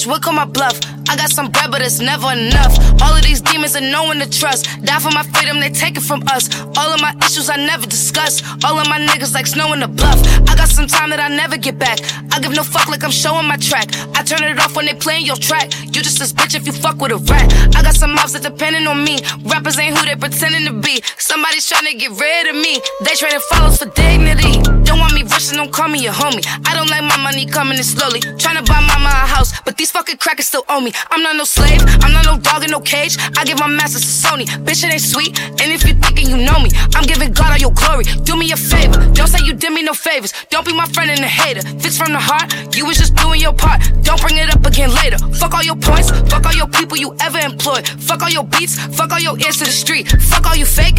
Bitch would call my bluff. I got some bread, but it's never enough. All of these demons are no one to trust. Die for my freedom, they take it from us. All of my issues I never discuss. All of my niggas like snow in the bluff. I got some time that I never get back. I give no fuck like I'm showing my track. I turn it off when they playing your track. You just this bitch if you fuck with a rat. I got some mobs that depending on me. Rappers ain't who they pretending to be. Somebody's trying to get rid of me. They trading follows for dignity. Don't want me rushing, don't call me your homie. I don't like my money coming in slowly. Trying to buy mama a house, but these fucking crackers still owe me. I'm not no slave, I'm not no dog in no cage. I give my masters to Sony. Bitch, it ain't sweet. And if you thinking you know me, I'm giving God all your glory. Do me a favor, don't say you did me no favors. Don't be my friend and a hater. Fits from the heart, you was just doing your part. Don't bring it up again later. Fuck all your points, fuck all your people you ever employed. Fuck all your beats, fuck all your ears to the street. Fuck all you fake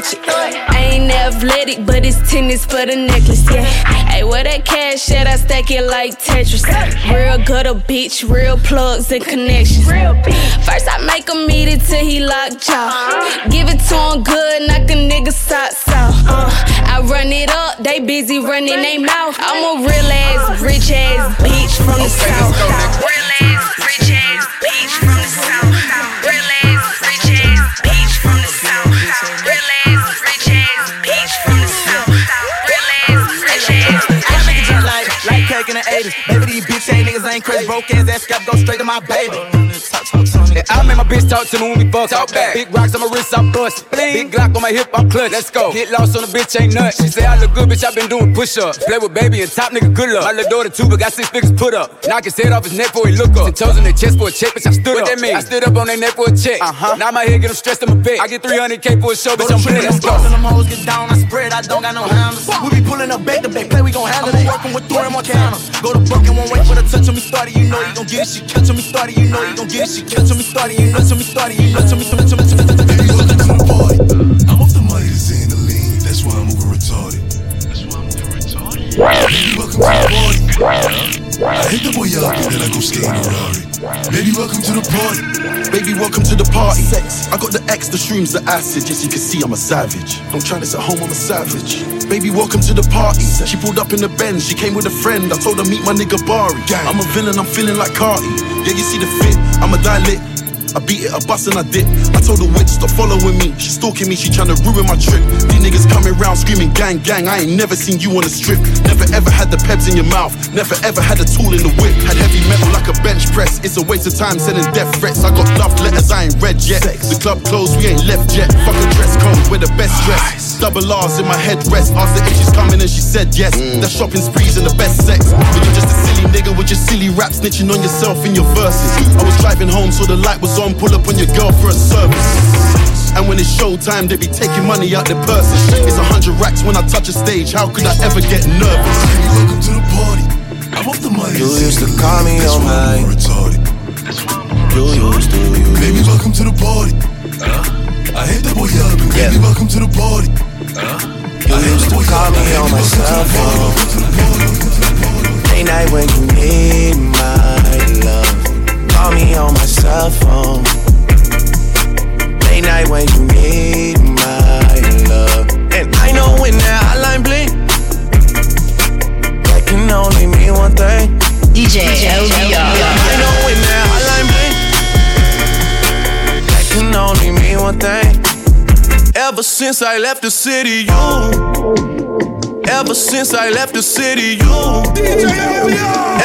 catch it. I ain't athletic, but it's tennis for the necklace, yeah. Hey, where that cash at? I stack it like Tetris. Real gutter bitch, real plugs and connections. First I make him eat it till he locked jaw. Give it to him good, knock a nigga socks off. Uh, I run it up, they busy running they mouth. I'm a real ass, rich ass bitch from the south. Real ass, rich ass bitch from the south. 80s. Baby, these bitch ain't niggas ain't crazy. Broke ass ass scrap go straight to my baby. Yeah, I make my bitch talk to me when we fuck. Talk back. Big rocks on my wrist, I'm bust. Big Glock on my hip, I'm clutch. Let's go. Get lost on the bitch, ain't nuts. She say I look good, bitch. I been doing push ups. Play with baby and top nigga, good luck. My little daughter too, but got six figures put up. Knock his head off his neck before he look up. Ten toes in their chest for a check, bitch. I stood What up. that mean? I stood up on their neck for a check. Uh huh. Now my head get them stressed in my bed. I get 300k for a show, bitch. I'm blessed. Let's go. them hoes get down, I spread, I don't got no handles. We be pulling up back to back, play, we gon' handle it. Working with Thor and Montana. Go to Brook and won't wait for the touch on me started, you know you gon' get it. She catch me started, you know you gon' get it. She catch me started, you know, on me started, you know, on me, on me, touch on me, party. I'm off the money to saying the lean. That's why I'm over retarded. That's why I'm over retarded. Welcome to the party. Hit the boy up then I go skating a Rari. Baby, welcome to the party. Baby, welcome to the party. I got the X, the shrooms, the acid. Yes, you can see I'm a savage. Don't try this at home, I'm a savage. Baby, welcome to the party. She pulled up in the Benz, she came with a friend. I told her meet my nigga Bari. I'm a villain, I'm feeling like Carti. Yeah, you see the fit, I'm a dilate. I beat it, I bust and I dip. I told the witch stop following me. She stalking me, she trying to ruin my trip. These niggas coming round screaming gang gang. I ain't never seen you on a strip. Never ever had the peps in your mouth. Never ever had a tool in the whip. Had heavy metal like a bench press. It's a waste of time sending death threats. I got love letters I ain't read yet. The club closed, we ain't left yet. Fuck a dress code, we're the best dress. Double R's in my headrest. Asked her if she's coming and she said yes. Mm. The shopping sprees and the best sex. But you're just a silly nigga with your silly rap snitching on yourself in your verses. I was driving home, so the light was on. Pull up on your girl for a service. And when it's showtime, they be taking money out their purses. It's a hundred racks when I touch a stage. How could I ever get nervous? Baby, welcome to the party. I'm off the money. You used to call me That's on why I'm my. retarded. You used to, you Baby, welcome to the party. I hit the boy up and baby, welcome to the party. You used to call me on my cell phone. Late night when you need my love. Call me on my cell phone. Late night when you need my love. And I know when that hotline blink, that can only mean one thing. DJ LBR. I know when that hotline blink, that can only mean one thing. Ever since I left the city, you Ever since I left the city, you.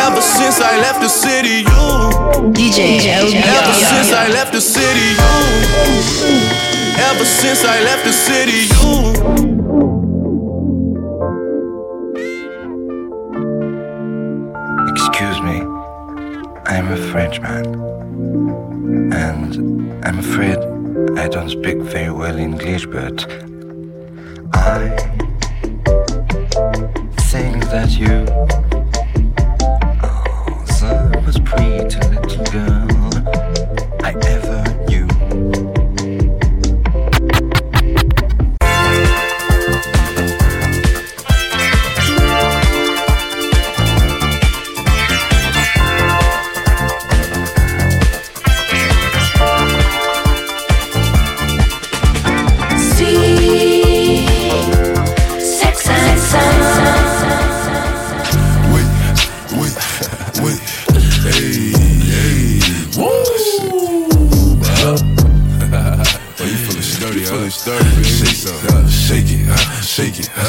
Ever since I left the city, you. DJ Ever since I left the city, you. Ever since I left the city, you. Excuse me, I'm a Frenchman. And I'm afraid I don't speak very well English, but I think that you are the most pretty little girl I ever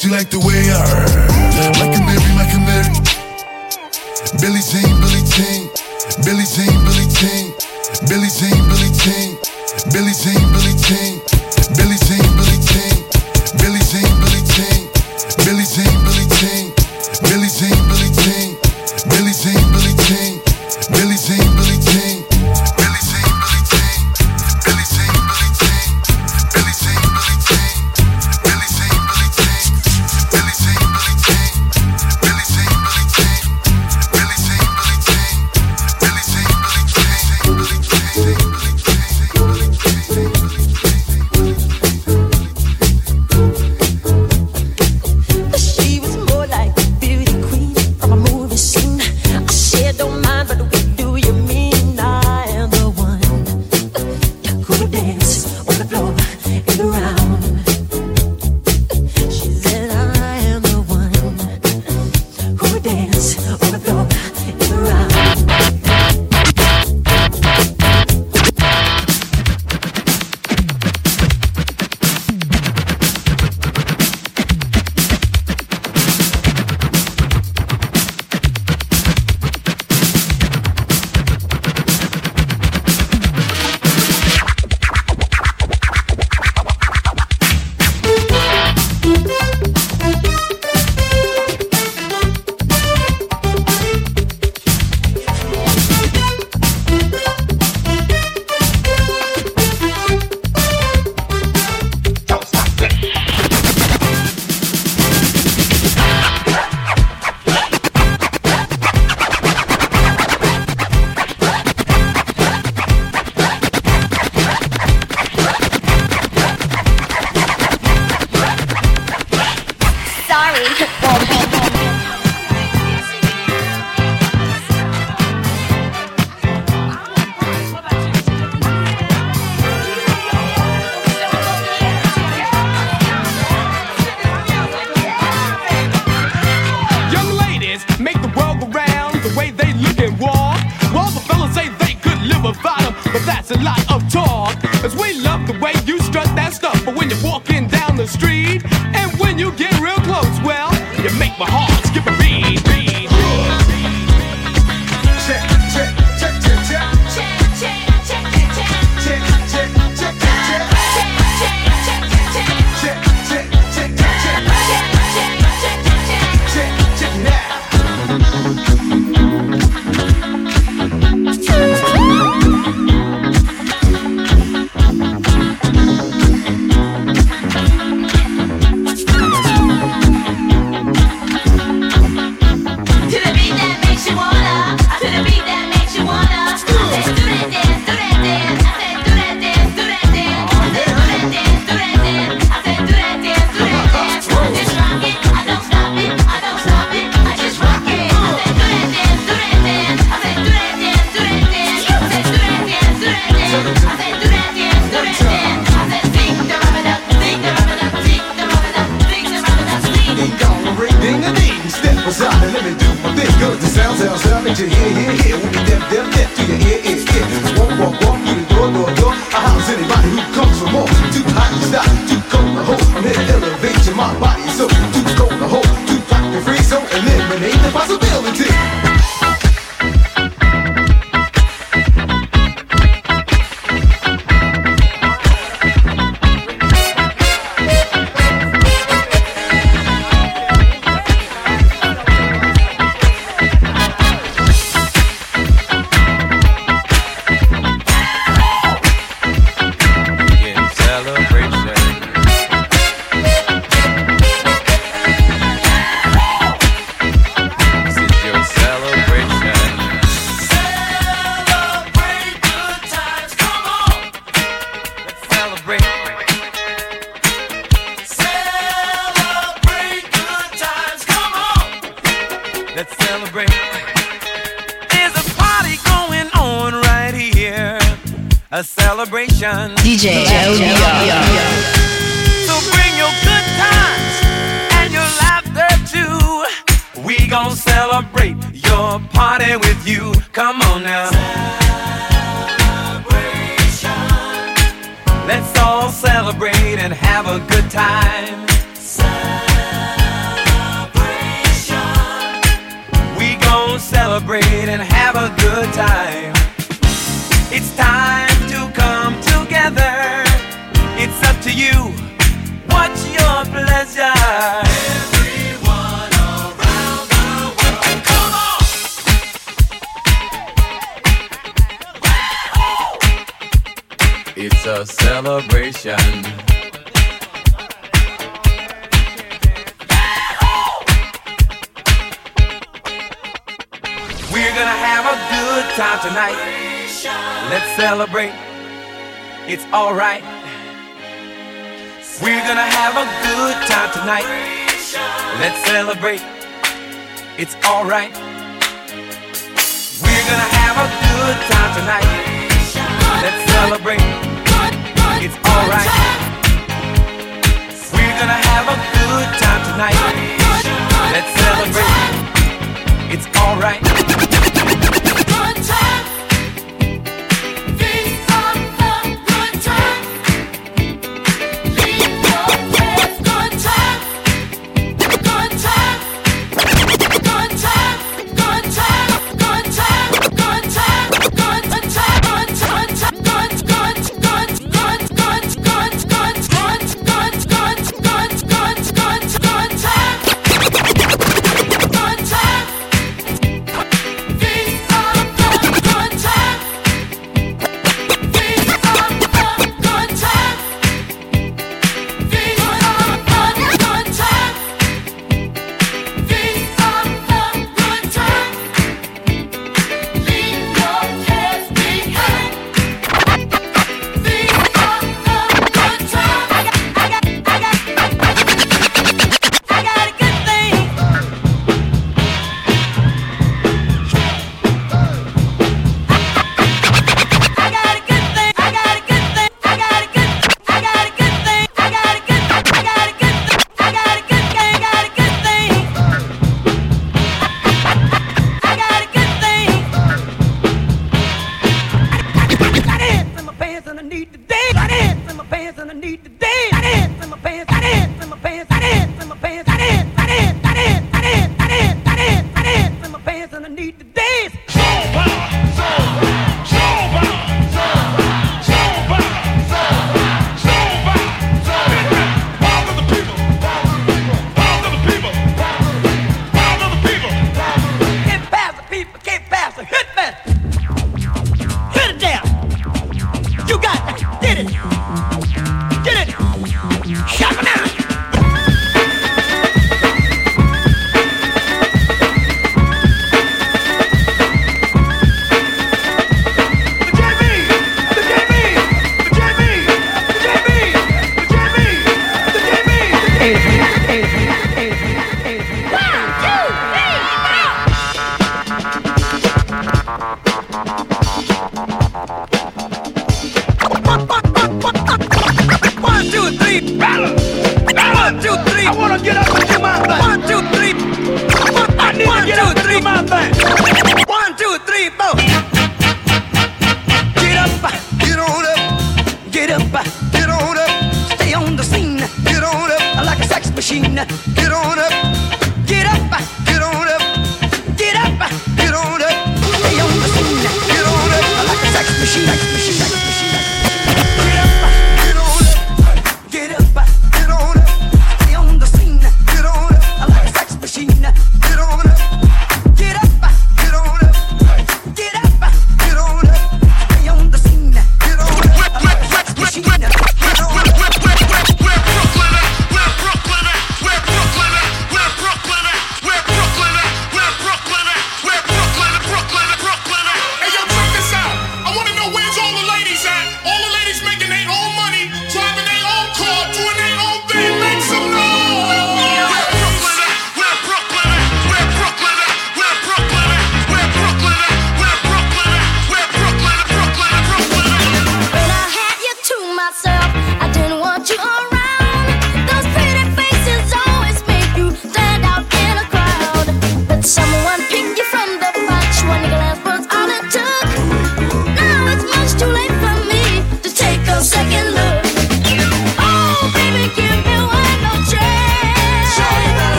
She like the way I Michael Mary, Michael Mary. Billie Jean, Billie Jean. Billie Jean, Billie Jean. Billie Jean, Billie Jean. Billie Jean, Billie Jean. Billie Jean, Billie Jean.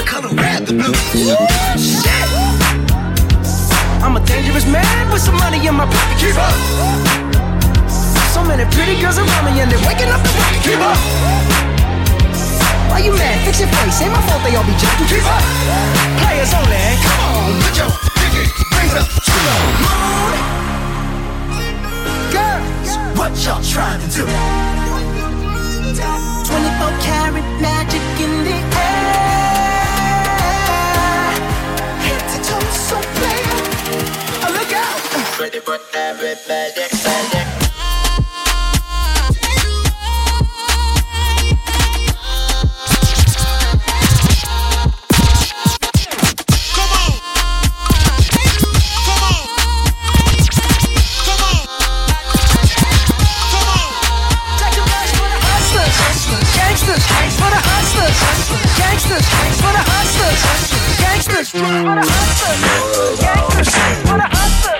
nigga color red, the blue. Shit. I'm a dangerous man with some money in my pocket. Keep up. So many pretty girls around me and they're waking up the rocket. Keep up. Why you mad? Fix your face. Ain't my fault they all be jacking. Keep up. Players only. Come on, put your pinky rings up to the moon. Girls, what y'all trying to do? 24 karat magic in the air. ready for the hustlers! gangsters, gangsters, gangsters, gangsters, gangsters, gangsters, gangsters, gangsters,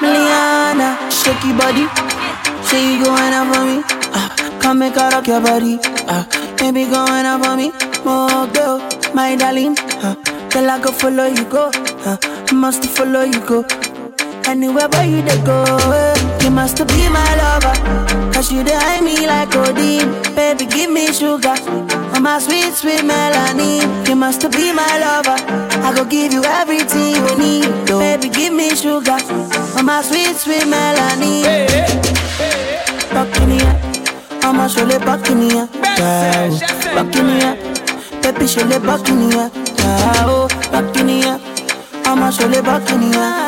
Miliana, shake your body. Say you going up for me. Uh, come make her rock your body. Ah, uh, maybe going up for me. More girl, my darling. Uh, tell I go follow you go. Uh, must follow you go. Anywhere boy you they go, eh, you must be my lover. Cause you behind me like Odin. Baby, give me sugar. On my sweet, sweet Melanie. You must be my lover. I go give you everything you need. Baby, give me sugar. On my sweet, sweet melanin. Hey, hey, hey. Buccaneer. On my shoulder, Buccaneer. Buccaneer. Pepe, shoulder, Buccaneer. Buccaneer. On my shoulder, Buccaneer.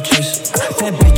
Chase. That bitch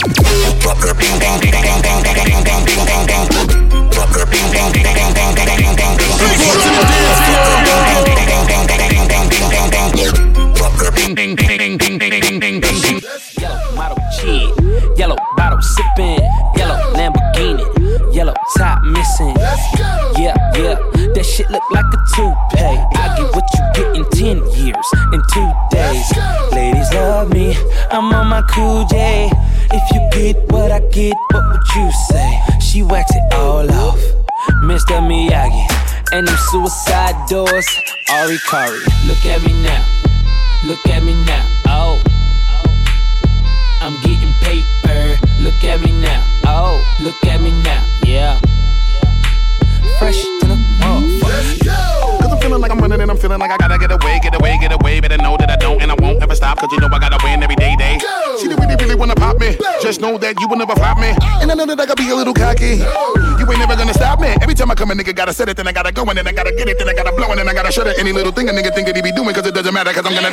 shit look like a toupee. I get what you get in 10 years, in two days. I'm on my cool J. If you get what I get, what would you say? She wax it all off, Mr. Miyagi. And them suicide doors, Ari Kari. Look at me now, look at me now, oh. I'm getting paper. Look at me now. Oh, look at me now. Yeah. Fresh feeling like I'm running and I'm feeling like I gotta get away, get away, get away. Better know that I don't and I won't ever stop. Cause you know I gotta win every day, day. Really, really wanna pop me. Just know that you will never flop me. And I know that I gotta be a little cocky. You ain't never gonna stop me. Every time I come, a nigga gotta set it, then I gotta go, and then I gotta get it, then I gotta blow, and then I gotta shut it. Any little thing a nigga think that he be doing, cause it doesn't matter, cause I'm gonna.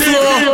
floor.